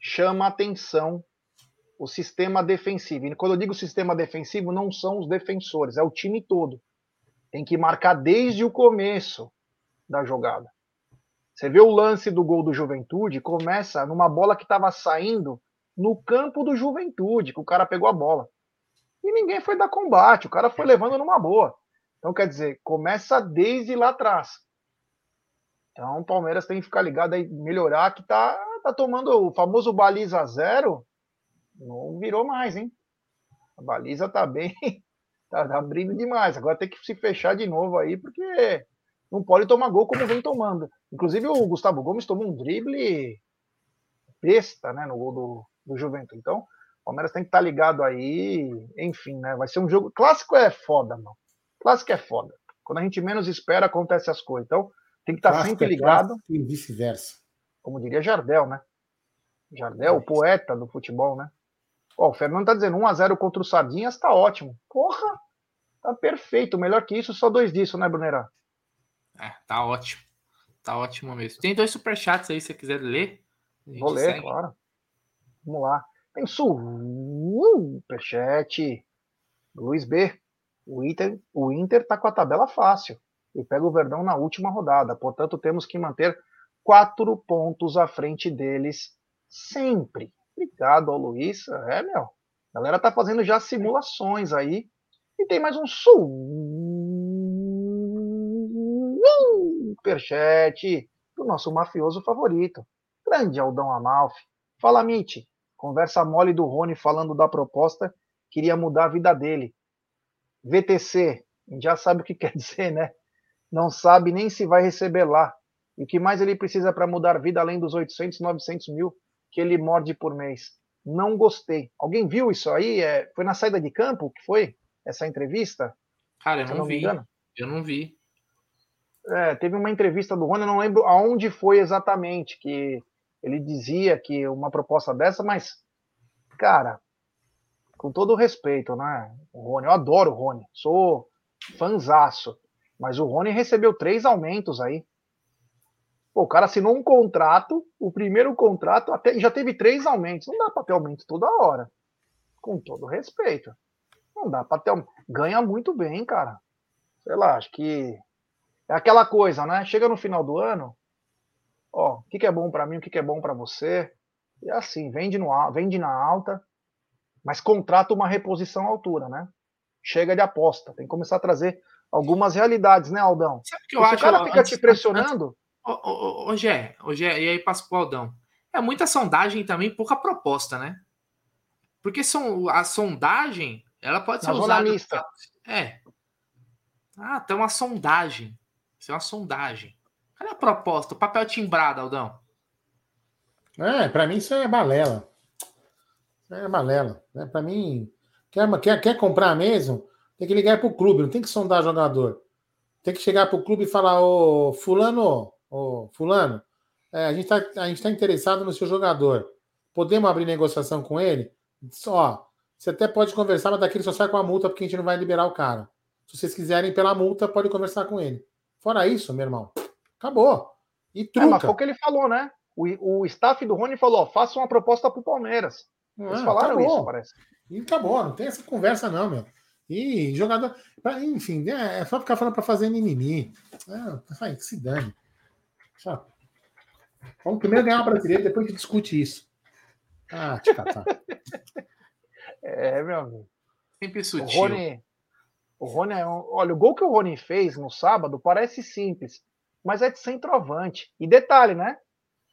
S2: Chama atenção o sistema defensivo. E quando eu digo sistema defensivo, não são os defensores, é o time todo. Tem que marcar desde o começo da jogada. Você vê o lance do gol do Juventude, começa numa bola que estava saindo no campo do Juventude, que o cara pegou a bola. E ninguém foi dar combate, o cara foi levando numa boa. Então, quer dizer, começa desde lá atrás. Então, o Palmeiras tem que ficar ligado aí, melhorar, que tá, tá tomando o famoso baliza zero, não virou mais, hein? A baliza tá bem, tá, tá abrindo demais. Agora tem que se fechar de novo aí, porque não pode tomar gol como vem tomando. Inclusive o Gustavo Gomes tomou um drible besta, né, no gol do, do Juventude. Então, o Palmeiras tem que estar tá ligado aí, enfim, né? Vai ser um jogo. Clássico é foda, mano. Clássico é foda. Quando a gente menos espera, acontece as coisas. Então, tem que estar tá sempre é ligado.
S1: É e vice-versa.
S2: Como diria Jardel, né? Jardel, o poeta do futebol, né? Ó, o Fernando tá dizendo 1x0 contra o Sardinhas, tá ótimo. Porra! Tá perfeito. Melhor que isso, só dois disso, né, Brunerá?
S3: É, tá ótimo. Tá ótimo mesmo. Tem dois superchats aí, se você quiser ler.
S2: Vou ler, segue. claro. Vamos lá. Tem superchat. Luiz B. O Inter, o Inter tá com a tabela fácil e pega o Verdão na última rodada. Portanto, temos que manter quatro pontos à frente deles sempre. Obrigado ao Luiz. É, meu. A galera tá fazendo já simulações aí. E tem mais um superchat do nosso mafioso favorito. Grande Aldão Amalfi. Fala, Mitch. Conversa mole do Rony falando da proposta. Queria mudar a vida dele. VTC. A gente já sabe o que quer dizer, né? Não sabe nem se vai receber lá. E o que mais ele precisa para mudar a vida além dos 800, 900 mil que ele morde por mês. Não gostei. Alguém viu isso aí? É, foi na saída de campo que foi essa entrevista?
S3: Cara, eu não, não vi. Eu não vi.
S2: É, teve uma entrevista do Rony, eu não lembro aonde foi exatamente, que ele dizia que uma proposta dessa, mas, cara, com todo respeito, né? O Rony, eu adoro o Rony, sou fanzaço, mas o Rony recebeu três aumentos aí. Pô, o cara assinou um contrato, o primeiro contrato, até já teve três aumentos. Não dá para ter aumento toda hora. Com todo respeito. Não dá para ter Ganha muito bem, cara. Sei lá, acho que. É aquela coisa, né? Chega no final do ano, ó, o que, que é bom para mim, o que, que é bom para você. E é assim, vende, no, vende na alta, mas contrata uma reposição à altura, né? Chega de aposta. Tem que começar a trazer algumas realidades, né, Aldão? Sabe que eu acho, o cara fica te pressionando.
S3: Ô, Gé, ô Gé, e aí passa pro Aldão. É muita sondagem também, pouca proposta, né? Porque são, a sondagem, ela pode ser usada. Mista. É. Ah, tem uma sondagem. Isso é uma sondagem. Cadê a proposta? O papel timbrado, Aldão.
S1: É, para mim isso é balela. É balela. Né? Para mim, quer, quer, quer comprar mesmo, tem que ligar para o clube, não tem que sondar jogador. Tem que chegar para o clube e falar, ô fulano, ô, fulano, é, a gente está tá interessado no seu jogador. Podemos abrir negociação com ele? Só, você até pode conversar, mas daqui ele só sai com a multa porque a gente não vai liberar o cara. Se vocês quiserem pela multa, pode conversar com ele. Fora isso, meu irmão, acabou. E truca. É, mas
S2: foi o que ele falou, né? O, o staff do Rony falou: faça uma proposta para o Palmeiras. Eles ah, falaram acabou. isso, parece.
S1: E acabou, não tem essa conversa, não, meu. E jogador. Enfim, é, é só ficar falando para fazer mimimi. É, se dane. Só. Vamos primeiro ganhar a brasileira, depois a gente discute isso. Ah, te catar.
S2: é, meu amigo.
S3: Sempre sutil.
S2: O Rony, o Rony é um, olha, o gol que o Rony fez no sábado parece simples, mas é de centroavante. E detalhe, né?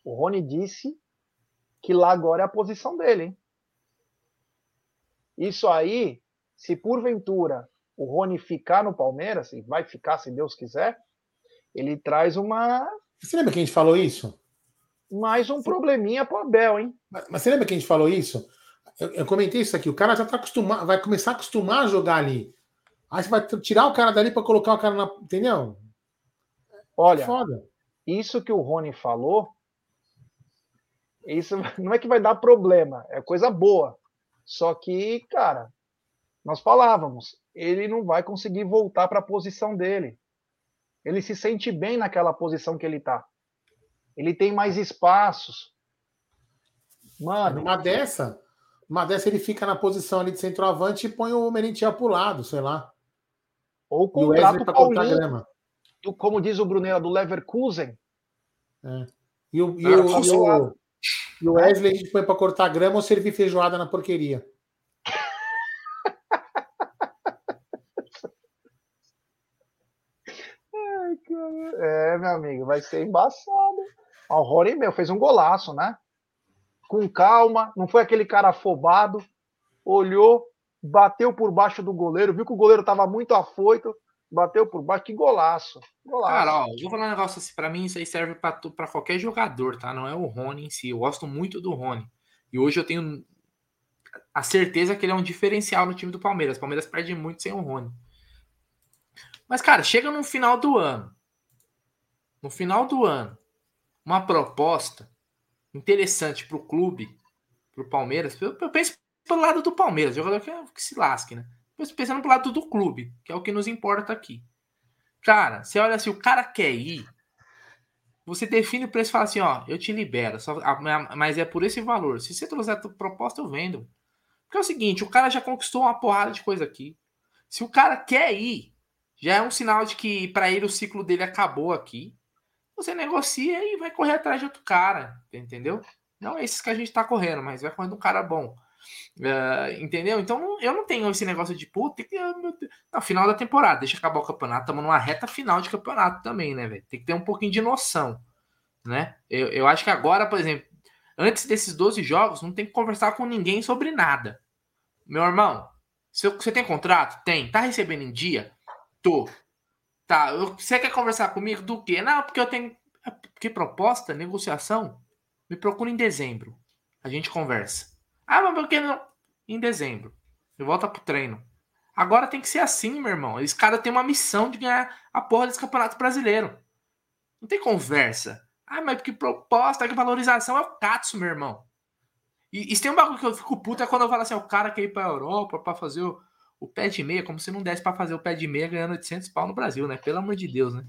S2: O Rony disse que lá agora é a posição dele, hein? Isso aí, se porventura o Rony ficar no Palmeiras, e vai ficar se Deus quiser, ele traz uma.
S1: Você lembra que a gente falou isso?
S2: Mais um probleminha pro Abel, hein?
S1: Mas, mas você lembra que a gente falou isso? Eu, eu comentei isso aqui. O cara já tá acostumado, vai começar a acostumar a jogar ali. Aí você vai tirar o cara dali para colocar o cara na. Entendeu?
S2: Olha, Foda. isso que o Rony falou, isso não é que vai dar problema, é coisa boa. Só que, cara, nós falávamos, ele não vai conseguir voltar para a posição dele. Ele se sente bem naquela posição que ele está. Ele tem mais espaços.
S1: Mano. Uma dessa, uma dessa ele fica na posição ali de centroavante e põe o Merentiel pro lado, sei lá.
S2: Ou contrata o Paulinho, do, como diz o Brunera, do Leverkusen.
S1: É. E o, e, o, e, o, e o Wesley a gente põe para cortar grama ou servir feijoada na porqueria.
S2: É, meu amigo, vai ser embaçado. O Rory, meu, fez um golaço, né? Com calma, não foi aquele cara afobado. Olhou, bateu por baixo do goleiro, viu que o goleiro estava muito afoito, bateu por baixo. Que golaço. golaço.
S3: Cara, ó, vou falar um negócio assim, pra mim isso aí serve para qualquer jogador, tá? Não é o Rony em si. Eu gosto muito do Rony. E hoje eu tenho a certeza que ele é um diferencial no time do Palmeiras. O Palmeiras perde muito sem o Rony. Mas, cara, chega no final do ano no final do ano, uma proposta interessante para o clube, para o Palmeiras, eu, eu, penso pelo lado do Palmeiras, jogador que, que se lasque, né? Eu pensando pelo lado do clube, que é o que nos importa aqui. Cara, você olha assim, o cara quer ir, você define o preço e fala assim, ó, eu te libero, só, mas é por esse valor. Se você trouxer a proposta, eu vendo. Porque é o seguinte, o cara já conquistou uma porrada de coisa aqui. Se o cara quer ir, já é um sinal de que para ele o ciclo dele acabou aqui você negocia e vai correr atrás de outro cara, entendeu? Não é esses que a gente tá correndo, mas vai correndo um cara bom. Uh, entendeu? Então eu não tenho esse negócio de puta, que, no final da temporada, deixa acabar o campeonato, estamos numa reta final de campeonato também, né, velho? Tem que ter um pouquinho de noção, né? Eu, eu acho que agora, por exemplo, antes desses 12 jogos, não tem que conversar com ninguém sobre nada. Meu irmão, você tem contrato? Tem. Tá recebendo em dia? Tô. Tá, você quer conversar comigo do quê? Não, porque eu tenho. Que proposta, negociação? Me procura em dezembro. A gente conversa. Ah, mas por que não? Em dezembro. Eu volto pro treino. Agora tem que ser assim, meu irmão. Esse cara tem uma missão de ganhar a porra desse campeonato brasileiro. Não tem conversa. Ah, mas que proposta, que valorização é o Katsu, meu irmão. E, e tem um bagulho que eu fico puto é quando eu falo assim, o cara quer ir pra Europa pra fazer o, o pé de meia, como se não desse para fazer o pé de meia ganhando 800 pau no Brasil, né? Pelo amor de Deus, né?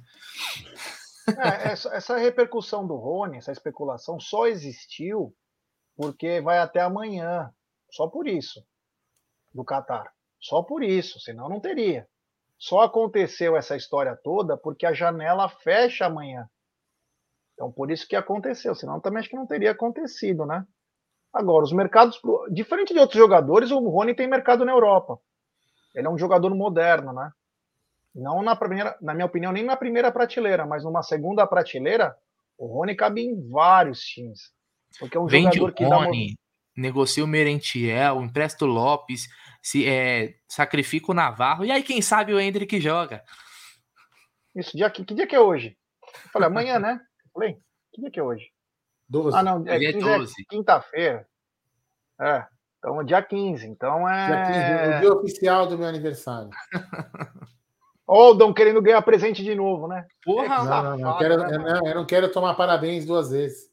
S2: É, essa, essa, repercussão do Rony, essa especulação só existiu porque vai até amanhã. Só por isso. Do Qatar. Só por isso, senão não teria. Só aconteceu essa história toda porque a janela fecha amanhã. Então por isso que aconteceu, senão também acho que não teria acontecido, né? Agora, os mercados, diferente de outros jogadores, o Rony tem mercado na Europa. Ele é um jogador moderno, né? Não na primeira, na minha opinião, nem na primeira prateleira, mas numa segunda prateleira, o Rony cabe em vários times. Porque é um
S3: Vende jogador que Rony, dá negocia o Merentiel, empresta o Lopes, se é, sacrifica o Navarro, e aí quem sabe o Hendrick joga.
S2: Isso, dia, que, que dia que é hoje? Eu falei, amanhã, né? Eu falei, que dia que é hoje?
S1: 12.
S2: Ah, não, é, é, é quinta-feira. É, então, dia 15. Então é. Dia
S1: 15, o dia oficial do meu aniversário.
S2: Oldon querendo ganhar presente de novo, né?
S1: Porra, não, não, não, quero, né, eu, não, eu não quero tomar parabéns duas vezes.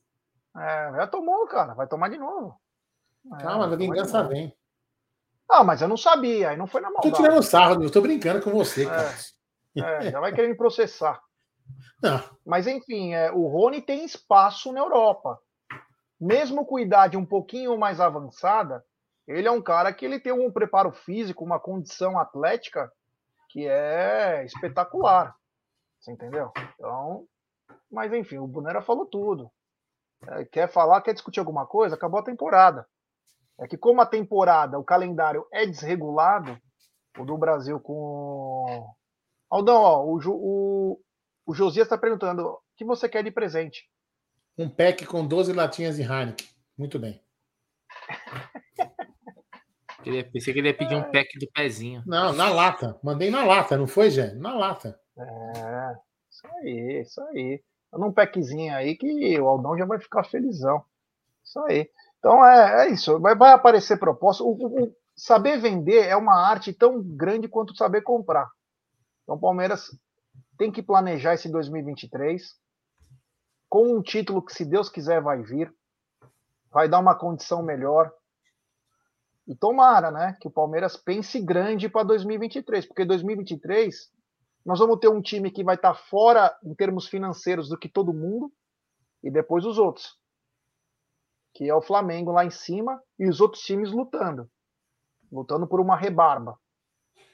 S2: É, já tomou, cara. Vai tomar de novo.
S1: É, Calma, a vingança vem.
S2: Ah, mas eu não sabia, aí não foi na maldade.
S1: Tô tirando sarro, eu tô brincando com você, é, cara.
S2: É, já vai querer me processar. Não. Mas enfim, é, o Rony tem espaço na Europa. Mesmo com idade um pouquinho mais avançada, ele é um cara que ele tem um preparo físico, uma condição atlética que é espetacular. Você entendeu? Então, mas enfim, o Brunera falou tudo. É, quer falar, quer discutir alguma coisa? Acabou a temporada. É que como a temporada, o calendário é desregulado, o do Brasil com. Aldão, ó, o, o, o Josias está perguntando o que você quer de presente.
S1: Um pack com 12 latinhas de Heineken. Muito bem.
S3: Pensei que ele ia pedir um pack do pezinho.
S1: Não, na lata. Mandei na lata, não foi, Jé? Na lata.
S2: É, isso aí, isso aí. Num packzinho aí que o Aldão já vai ficar felizão. Isso aí. Então é, é isso. Vai, vai aparecer proposta. O, o, saber vender é uma arte tão grande quanto saber comprar. Então o Palmeiras tem que planejar esse 2023 com um título que, se Deus quiser, vai vir. Vai dar uma condição melhor. E tomara, né, que o Palmeiras pense grande para 2023, porque 2023 nós vamos ter um time que vai estar tá fora em termos financeiros do que todo mundo e depois os outros, que é o Flamengo lá em cima e os outros times lutando, lutando por uma rebarba.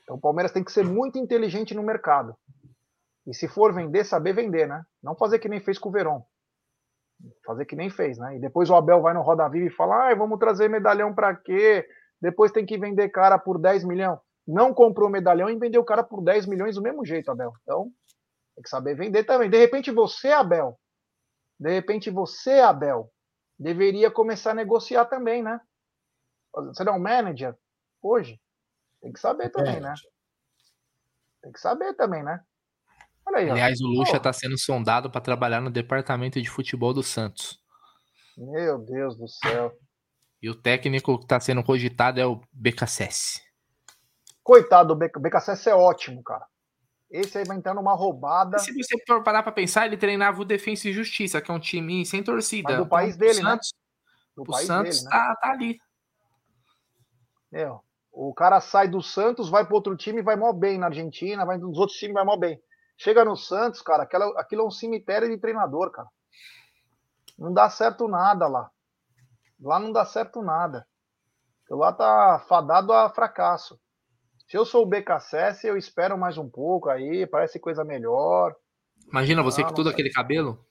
S2: Então o Palmeiras tem que ser muito inteligente no mercado. E se for vender, saber vender, né? Não fazer que nem fez com o Verón. Fazer que nem fez, né? E depois o Abel vai no Roda Viva e fala: ah, vamos trazer medalhão para quê? depois tem que vender cara por 10 milhões. Não comprou medalhão e vendeu o cara por 10 milhões do mesmo jeito, Abel. Então, tem que saber vender também. De repente você, Abel, de repente você, Abel, deveria começar a negociar também, né? Você não é um manager hoje? Tem que saber também, né? Tem que saber também, né?
S3: Aí, Aliás, ó. o Lucha está sendo sondado para trabalhar no departamento de futebol do Santos.
S2: Meu Deus do céu.
S3: E o técnico que está sendo cogitado é o BKSS.
S2: Coitado, o BKSS é ótimo, cara. Esse aí vai entrar numa roubada. E
S3: se você for parar para pensar, ele treinava o Defensa e Justiça, que é um time sem torcida. Mas
S2: do então, país dele,
S3: o Santos, né? Do o Santos dele, né? tá, tá ali.
S2: Meu, o cara sai do Santos, vai para outro time e vai mó bem na Argentina, vai nos outros times vai mó bem. Chega no Santos, cara, aquela, aquilo é um cemitério de treinador, cara. Não dá certo nada lá. Lá não dá certo nada. lá tá fadado a fracasso. Se eu sou o BKSS, eu espero mais um pouco aí, parece coisa melhor.
S3: Imagina você ah, com todo aquele cabelo.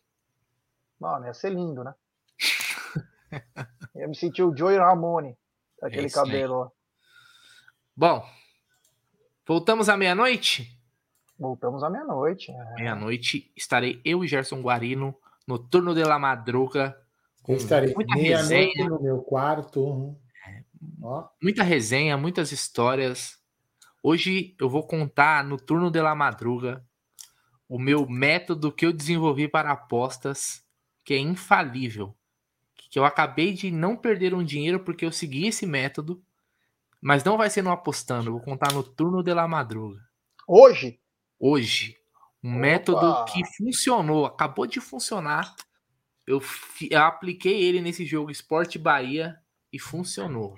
S2: Mano, ia ser lindo, né? ia me sentir o Joey Ramone, aquele é cabelo lá.
S3: Bom, voltamos à meia-noite?
S2: Voltamos à meia-noite.
S3: É. Meia-noite estarei eu e Gerson Guarino no turno de la madruga
S1: com estarei muita resenha no meu quarto.
S3: É, muita resenha, muitas histórias. Hoje eu vou contar no turno de la madruga o meu método que eu desenvolvi para apostas, que é infalível. Que eu acabei de não perder um dinheiro porque eu segui esse método, mas não vai ser no apostando, eu vou contar no turno de la madruga.
S2: Hoje?
S3: Hoje. Um Opa. método que funcionou, acabou de funcionar eu, eu apliquei ele nesse jogo Esporte Bahia e funcionou.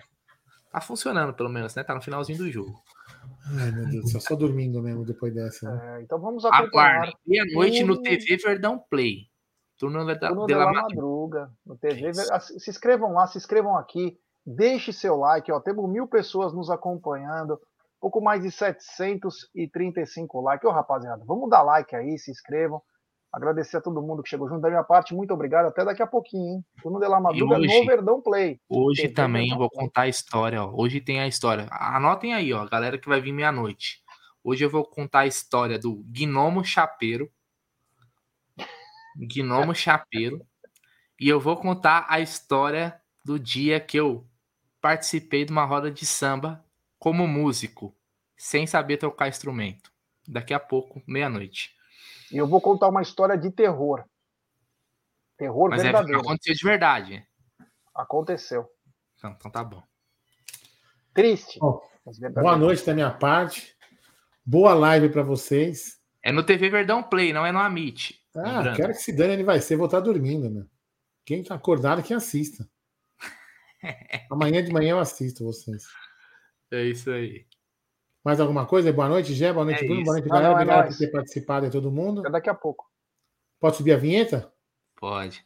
S3: Tá funcionando, pelo menos, né? Tá no finalzinho do jogo.
S1: Ai, meu Deus do céu, só dormindo mesmo depois dessa.
S2: Né? É, então vamos acompanhar.
S3: Meia-noite no TV Verdão Play.
S2: Turno da, Turno de la madruga. No TV, se inscrevam lá, se inscrevam aqui. Deixe seu like, ó. Temos mil pessoas nos acompanhando. Pouco mais de 735 likes. Ô, rapaziada, vamos dar like aí, se inscrevam. Agradecer a todo mundo que chegou junto. Da minha parte, muito obrigado. Até daqui a pouquinho, hein? Turno de La Madruga hoje, no Verdão Play.
S3: Hoje também eu vou contar a história, ó. Hoje tem a história. Anotem aí, ó, galera que vai vir meia-noite. Hoje eu vou contar a história do Gnomo Chapeiro. Gnomo Chapeiro. E eu vou contar a história do dia que eu participei de uma roda de samba como músico, sem saber tocar instrumento. Daqui a pouco, meia-noite.
S2: E eu vou contar uma história de terror. Terror Mas é, verdadeiro.
S3: É, aconteceu de verdade.
S2: Aconteceu.
S3: Então, então tá bom.
S2: Triste.
S1: Bom, boa noite da minha parte. Boa live para vocês.
S3: É no TV Verdão Play, não é no Amit.
S1: Ah, lembrando. quero que se dane, ele vai ser. Vou estar dormindo, meu. Quem tá acordado, quem assista. Amanhã de manhã eu assisto vocês.
S3: É isso aí.
S1: Mais alguma coisa? Boa noite, Gé. Boa noite, é Bruno. Boa noite, galera. É Obrigado por ter participado de todo mundo.
S2: Até daqui a pouco.
S1: Pode subir a vinheta?
S3: Pode.